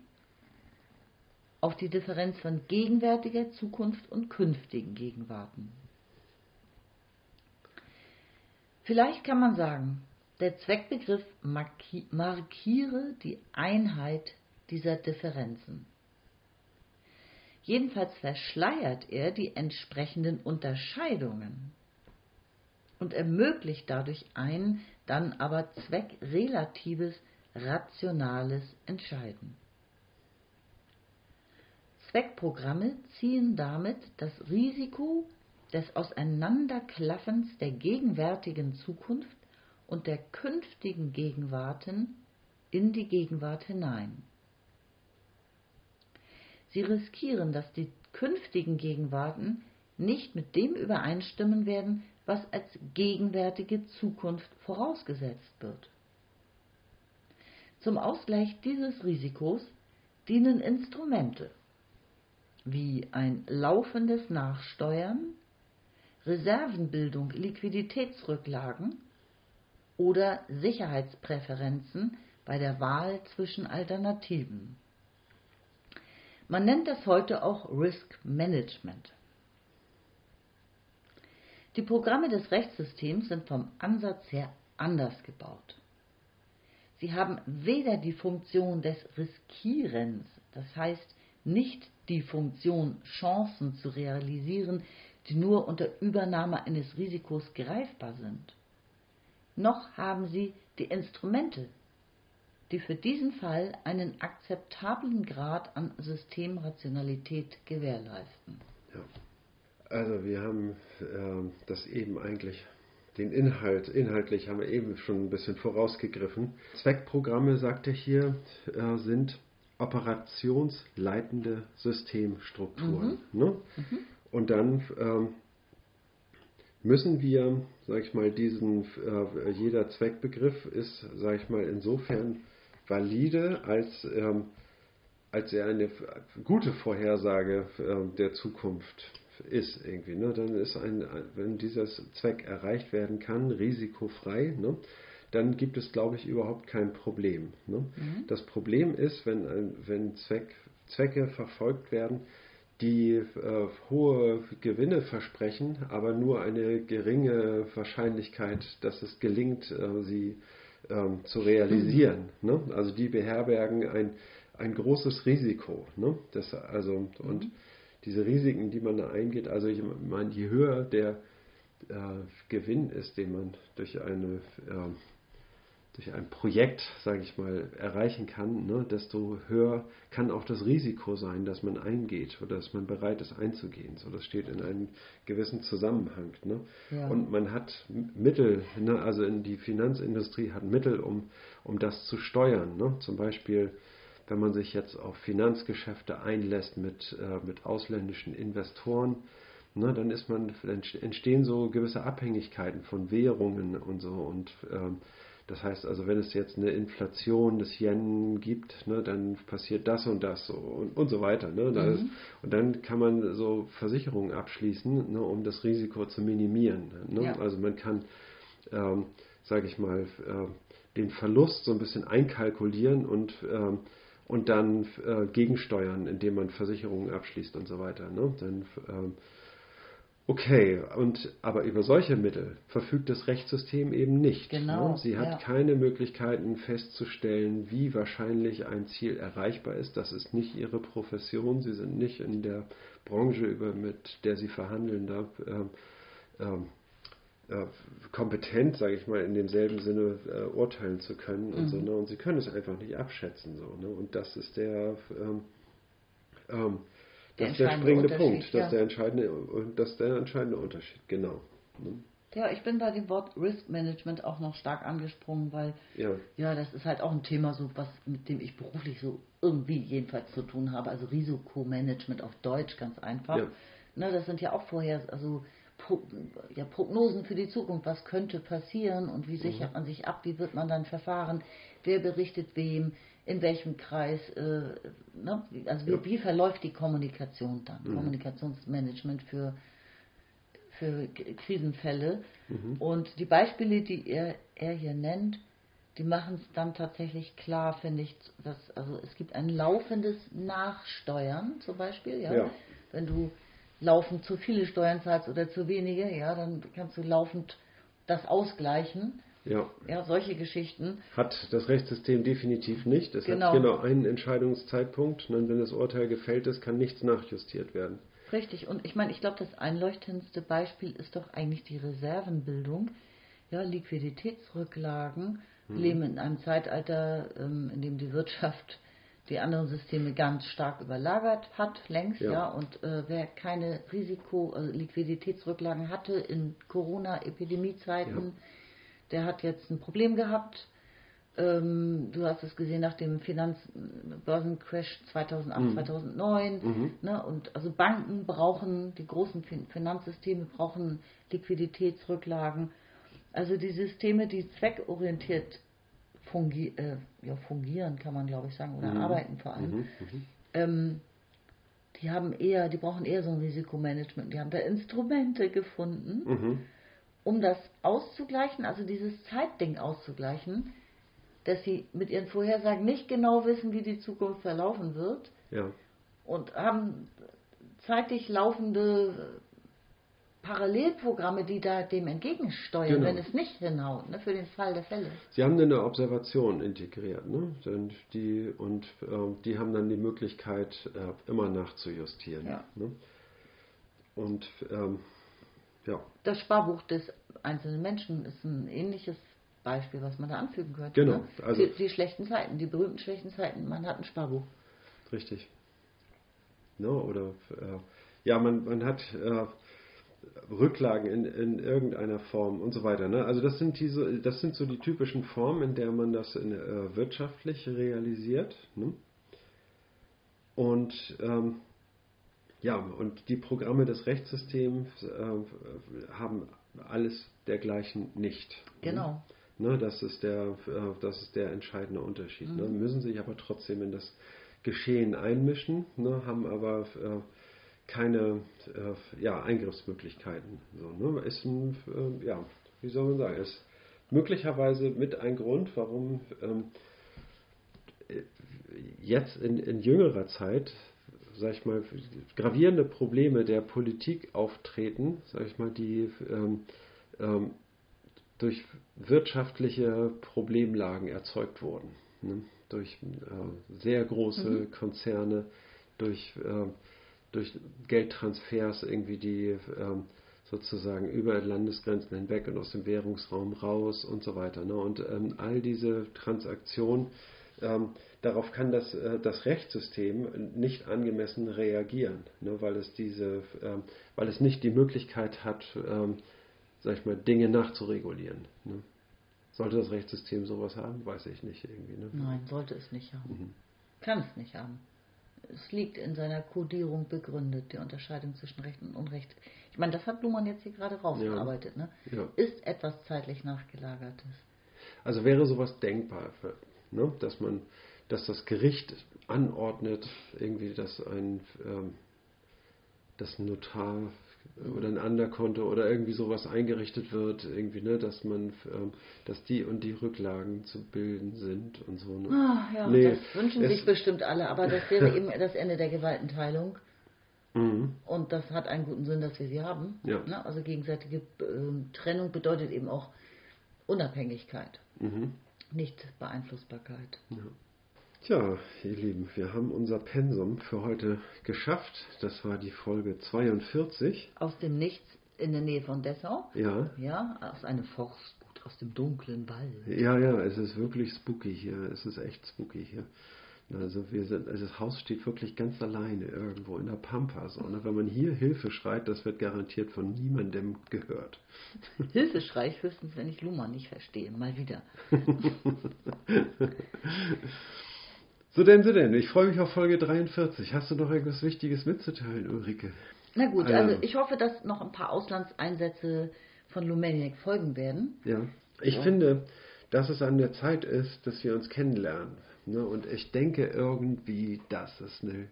auf die Differenz von gegenwärtiger Zukunft und künftigen Gegenwarten. Vielleicht kann man sagen, der Zweckbegriff marki markiere die Einheit dieser Differenzen. Jedenfalls verschleiert er die entsprechenden Unterscheidungen und ermöglicht dadurch ein dann aber zweckrelatives, rationales Entscheiden. Zweckprogramme ziehen damit das Risiko des Auseinanderklaffens der gegenwärtigen Zukunft und der künftigen Gegenwarten in die Gegenwart hinein. Sie riskieren, dass die künftigen Gegenwarten nicht mit dem übereinstimmen werden, was als gegenwärtige Zukunft vorausgesetzt wird. Zum Ausgleich dieses Risikos dienen Instrumente wie ein laufendes Nachsteuern, Reservenbildung Liquiditätsrücklagen oder Sicherheitspräferenzen bei der Wahl zwischen Alternativen. Man nennt das heute auch Risk Management. Die Programme des Rechtssystems sind vom Ansatz her anders gebaut. Sie haben weder die Funktion des Riskierens, das heißt nicht die Funktion, Chancen zu realisieren, die nur unter Übernahme eines Risikos greifbar sind, noch haben sie die Instrumente, die für diesen Fall einen akzeptablen Grad an Systemrationalität gewährleisten. Ja. Also wir haben äh, das eben eigentlich, den Inhalt, inhaltlich haben wir eben schon ein bisschen vorausgegriffen. Zweckprogramme, sagt er hier, äh, sind operationsleitende Systemstrukturen. Mhm. Ne? Mhm. Und dann ähm, müssen wir, sag ich mal, diesen, äh, jeder Zweckbegriff ist, sag ich mal, insofern valide, als, ähm, als er eine gute Vorhersage äh, der Zukunft ist irgendwie. Ne? Dann ist ein, wenn dieser Zweck erreicht werden kann, risikofrei, ne? dann gibt es, glaube ich, überhaupt kein Problem. Ne? Mhm. Das Problem ist, wenn, wenn Zweck, Zwecke verfolgt werden, die äh, hohe Gewinne versprechen, aber nur eine geringe Wahrscheinlichkeit, dass es gelingt, äh, sie ähm, zu realisieren. Ne? Also die beherbergen ein, ein großes Risiko. Ne? Das, also, und mhm. diese Risiken, die man da eingeht, also ich meine, je höher der äh, Gewinn ist, den man durch eine ähm, durch ein Projekt, sage ich mal, erreichen kann, ne, desto höher kann auch das Risiko sein, dass man eingeht oder dass man bereit ist einzugehen. So, das steht in einem gewissen Zusammenhang. Ne? Ja. Und man hat Mittel, ne, also in die Finanzindustrie hat Mittel, um, um das zu steuern. Ne? Zum Beispiel, wenn man sich jetzt auf Finanzgeschäfte einlässt mit, äh, mit ausländischen Investoren, ne, dann ist man, entstehen so gewisse Abhängigkeiten von Währungen und so und ähm, das heißt also, wenn es jetzt eine Inflation des Yen gibt, ne, dann passiert das und das und, und so weiter. Ne? Mhm. Ist, und dann kann man so Versicherungen abschließen, ne, um das Risiko zu minimieren. Ne? Ja. Also man kann, ähm, sage ich mal, äh, den Verlust so ein bisschen einkalkulieren und ähm, und dann äh, gegensteuern, indem man Versicherungen abschließt und so weiter. Ne? Dann ähm, Okay, und aber über solche Mittel verfügt das Rechtssystem eben nicht. Genau. Ne? Sie hat ja. keine Möglichkeiten festzustellen, wie wahrscheinlich ein Ziel erreichbar ist. Das ist nicht ihre Profession. Sie sind nicht in der Branche, über, mit der sie verhandeln, da äh, äh, kompetent, sage ich mal, in demselben Sinne äh, urteilen zu können und mhm. so. Ne? Und sie können es einfach nicht abschätzen. So, ne? Und das ist der ähm, ähm, das ist der springende Punkt. Das, ja. ist der entscheidende, das ist der entscheidende Unterschied, genau. Ja, ich bin bei dem Wort Risk Management auch noch stark angesprungen, weil ja. ja, das ist halt auch ein Thema, so was mit dem ich beruflich so irgendwie jedenfalls zu tun habe. Also Risikomanagement auf Deutsch ganz einfach. Ja. Ne, das sind ja auch vorher, also Pro, ja, Prognosen für die Zukunft. Was könnte passieren und wie sichert mhm. man sich ab? Wie wird man dann verfahren? Wer berichtet wem? In welchem Kreis, äh, ne? also wie, ja. wie, verläuft die Kommunikation dann, mhm. Kommunikationsmanagement für, für Krisenfälle. Mhm. Und die Beispiele, die er, er hier nennt, die machen es dann tatsächlich klar, finde ich, dass, also es gibt ein laufendes Nachsteuern zum Beispiel, ja. ja. Wenn du laufend zu viele Steuern zahlst oder zu wenige, ja, dann kannst du laufend das ausgleichen. Ja. ja, solche Geschichten. Hat das Rechtssystem definitiv nicht. Es genau. hat genau einen Entscheidungszeitpunkt und wenn das Urteil gefällt ist, kann nichts nachjustiert werden. Richtig, und ich meine, ich glaube, das einleuchtendste Beispiel ist doch eigentlich die Reservenbildung. Ja, Liquiditätsrücklagen. Wir mhm. leben in einem Zeitalter, ähm, in dem die Wirtschaft die anderen Systeme ganz stark überlagert hat, längst, ja. ja und äh, wer keine Risiko, also Liquiditätsrücklagen hatte in Corona-Epidemiezeiten, ja der hat jetzt ein Problem gehabt. Ähm, du hast es gesehen nach dem Finanzbörsencrash 2008, mhm. 2009. Mhm. Ne? Und also Banken brauchen, die großen Finanzsysteme brauchen Liquiditätsrücklagen. Also die Systeme, die zweckorientiert fungi äh, ja, fungieren, kann man glaube ich sagen, oder mhm. arbeiten vor allem, mhm. Mhm. ähm, die haben eher, die brauchen eher so ein Risikomanagement. Die haben da Instrumente gefunden mhm um das auszugleichen, also dieses Zeitding auszugleichen, dass sie mit ihren Vorhersagen nicht genau wissen, wie die Zukunft verlaufen wird Ja. und haben zeitlich laufende Parallelprogramme, die da dem entgegensteuern, Genau. wenn es nicht hinhaut, ne, für den Fall der Fälle. Sie haben eine Observation integriert, ne? Denn die, und ähm, die haben dann die Möglichkeit, äh, immer nachzujustieren. Ja. Ne? Und ähm, ja, Das Sparbuch des einzelnen Menschen ist ein ähnliches Beispiel, was man da anfügen könnte. Genau, Ne? also- die, die schlechten Zeiten, die berühmten schlechten Zeiten, man hat ein Sparbuch. richtig. Ne? Oder äh, ja, man, man hat äh, Rücklagen in, in irgendeiner Form und so weiter. Ne? Also das sind diese, das sind so die typischen Formen, in der man das in, äh, wirtschaftlich realisiert. Ne? Und ähm, ja, und die Programme des Rechtssystems äh, haben alles dergleichen nicht. Genau. Ne, das, ist der, äh, das ist der entscheidende Unterschied. Ne? Müssen sich aber trotzdem in das Geschehen einmischen, ne? haben aber äh, keine äh, ja, Eingriffsmöglichkeiten. So, ne? Ist ein, äh, ja, wie soll man sagen, ist möglicherweise mit ein Grund, warum ähm, äh, jetzt in, in jüngerer Zeit, sag ich mal, gravierende Probleme der Politik auftreten, sag ich mal, die ähm, ähm, durch wirtschaftliche Problemlagen erzeugt wurden. Ne? Durch äh, sehr große Konzerne, durch, äh, durch Geldtransfers irgendwie, die ähm, sozusagen über Landesgrenzen hinweg und aus dem Währungsraum raus und so weiter. Ne? Und ähm, all diese Transaktionen, ähm, darauf kann das, äh, das Rechtssystem nicht angemessen reagieren, ne? weil es diese, ähm, weil es nicht die Möglichkeit hat, ähm, sag ich mal, Dinge nachzuregulieren. Ne? Sollte das Rechtssystem sowas haben? Weiß ich nicht irgendwie. Ne? Nein, sollte es nicht haben. Kann es nicht haben. Es liegt in seiner Kodierung begründet, die Unterscheidung zwischen Recht und Unrecht. Ich meine, das hat Luhmann jetzt hier gerade rausgearbeitet. Ne? Ja. Ist etwas zeitlich nachgelagertes. Also wäre sowas denkbar, für, ne? dass man, dass das Gericht anordnet, irgendwie, dass ein, ähm, dass ein Notar oder ein Anderkonto oder irgendwie sowas eingerichtet wird, irgendwie, ne, dass man, ähm, dass die und die Rücklagen zu bilden sind und so. Ne? Ah, ja, Nee, das wünschen sich bestimmt alle, aber das wäre eben das Ende der Gewaltenteilung. Mhm. Und das hat einen guten Sinn, dass wir sie haben. Ja. Ne? Also gegenseitige ähm, Trennung bedeutet eben auch Unabhängigkeit, Mhm. nicht Beeinflussbarkeit. Tja, ihr Lieben, wir haben unser Pensum für heute geschafft. Das war die Folge 42. Aus dem Nichts in der Nähe von Dessau, Ja, ja, aus einem Forstgut, aus dem dunklen Wald. Ja, ja, es ist wirklich spooky hier. Es ist echt spooky hier. Also wir sind, also das Haus steht wirklich ganz alleine irgendwo in der Pampa. So, ne? Wenn man hier Hilfe schreit, das wird garantiert von niemandem gehört. Hilfe schrei ich höchstens, wenn ich Luhmann nicht verstehe. Mal wieder. So denn, so denn. Ich freue mich auf Folge 43. Hast du noch irgendwas Wichtiges mitzuteilen, Ulrike? Na gut, Also- also ich hoffe, dass noch ein paar Auslandseinsätze von Lumeniac folgen werden. Ja. Ich finde, dass es an der Zeit ist, dass wir uns kennenlernen. Ne? Und ich denke irgendwie, dass es eine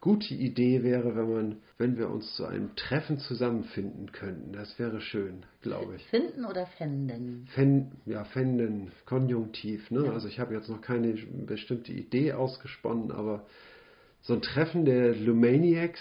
gute Idee wäre, wenn man, wenn wir uns zu einem Treffen zusammenfinden könnten. Das wäre schön, glaube ich. Finden oder fänden? Fen, ja, fänden, Konjunktiv. Ne? Also ich habe jetzt noch keine bestimmte Idee ausgesponnen, aber so ein Treffen der Lumaniacs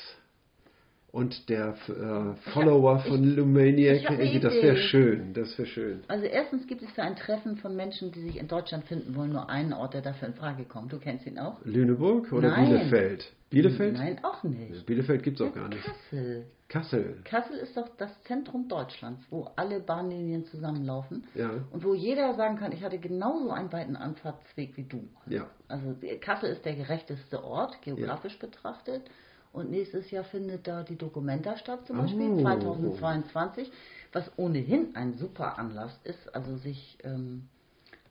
und der äh, Follower von Lumaniac, ich das wäre schön, das wäre schön. Also erstens gibt es für ein Treffen von Menschen, die sich in Deutschland finden wollen, nur einen Ort, der dafür in Frage kommt. Du kennst ihn auch? Lüneburg oder Nein. Bielefeld? Bielefeld? Nein, auch nicht. Bielefeld gibt es auch gar nicht. Kassel. Kassel. Kassel ist doch das Zentrum Deutschlands, wo alle Bahnlinien zusammenlaufen Ja. und wo jeder sagen kann, ich hatte genauso einen weiten Anfahrtsweg wie du. Ja. Also Kassel ist der gerechteste Ort, geografisch betrachtet. Und nächstes Jahr findet da die Documenta statt, zum Beispiel, Oh. 2022, was ohnehin ein super Anlass ist, also sich ähm,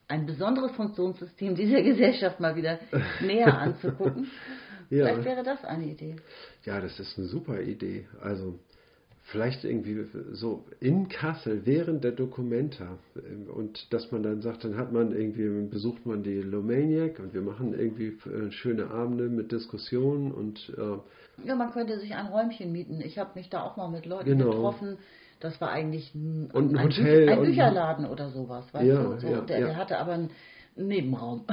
ein besonderes Funktionssystem dieser Gesellschaft mal wieder näher anzugucken. Ja. Vielleicht wäre das eine Idee. Ja, das ist eine super Idee. Also vielleicht irgendwie so in Kassel während der Documenta ähm, und dass man dann sagt, dann hat man irgendwie, besucht man die Lomaniac und wir machen irgendwie äh, schöne Abende mit Diskussionen und äh, Ja, man könnte sich ein Räumchen mieten. Ich habe mich da auch mal mit Leuten Genau. getroffen. Das war eigentlich ein, Und ein ein, Hotel Bücher, ein Bücherladen oder sowas, weißt Ja, du? So, ja, der, ja. der hatte aber ein, Nebenraum,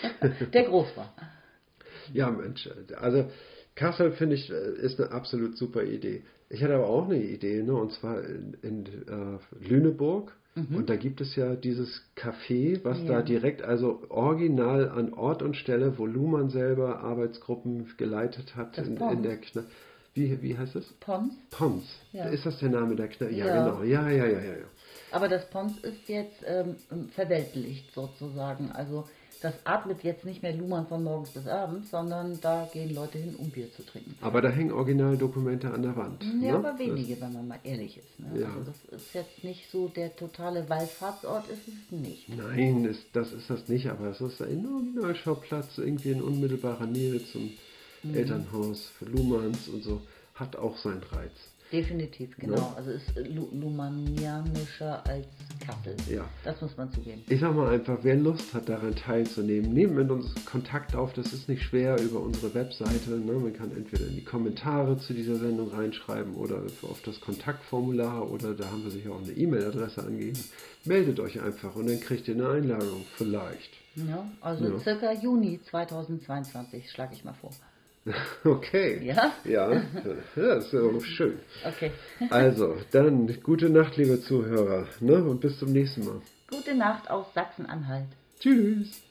der groß war. Ja, Mensch, also Kassel finde ich äh, ist eine absolut super Idee. Ich hatte aber auch eine Idee, ne, und zwar in, in äh, Lüneburg. Mhm. Und da gibt es ja dieses Café, was ja. da direkt, also original an Ort und Stelle, wo Luhmann selber Arbeitsgruppen geleitet hat in, in, der Kneipe. Wie, wie heißt es? Pons. Pons. Ja. Ist das der Name der Kneipe? Ja, ja, genau. Ja, ja, ja, ja, ja. Aber das Pons ist jetzt ähm, verweltlicht sozusagen. Also das atmet jetzt nicht mehr Luhmann von morgens bis abends, sondern da gehen Leute hin, um Bier zu trinken. Aber da hängen Originaldokumente an der Wand. Ja, ne? aber wenige, das, wenn man mal ehrlich ist. Ne? Ja. Also das ist jetzt nicht so der totale Wallfahrtsort, ist es nicht. Nein, ist, das ist das nicht, aber es ist ein Originalschauplatz, irgendwie in unmittelbarer Nähe zum mhm. Elternhaus für Luhmanns und so, hat auch seinen Reiz. Definitiv, genau. Ja. Also ist Lumanianischer als Kassel. Ja. Das muss man zugeben. Ich sag mal einfach, wer Lust hat, daran teilzunehmen, nehmen mit uns Kontakt auf. Das ist nicht schwer über unsere Webseite. Ne? Man kann entweder in die Kommentare zu dieser Sendung reinschreiben oder auf das Kontaktformular oder da haben wir sicher auch eine E-Mail-Adresse angegeben. Meldet euch einfach und dann kriegt ihr eine Einladung, vielleicht. Ja, also ja. circa Juni 2022 schlage ich mal vor. Okay. Ja? Ja, das ist ja schön. Okay. Also, dann gute Nacht, liebe Zuhörer, ne? und bis zum nächsten Mal. Gute Nacht aus Sachsen-Anhalt. Tschüss.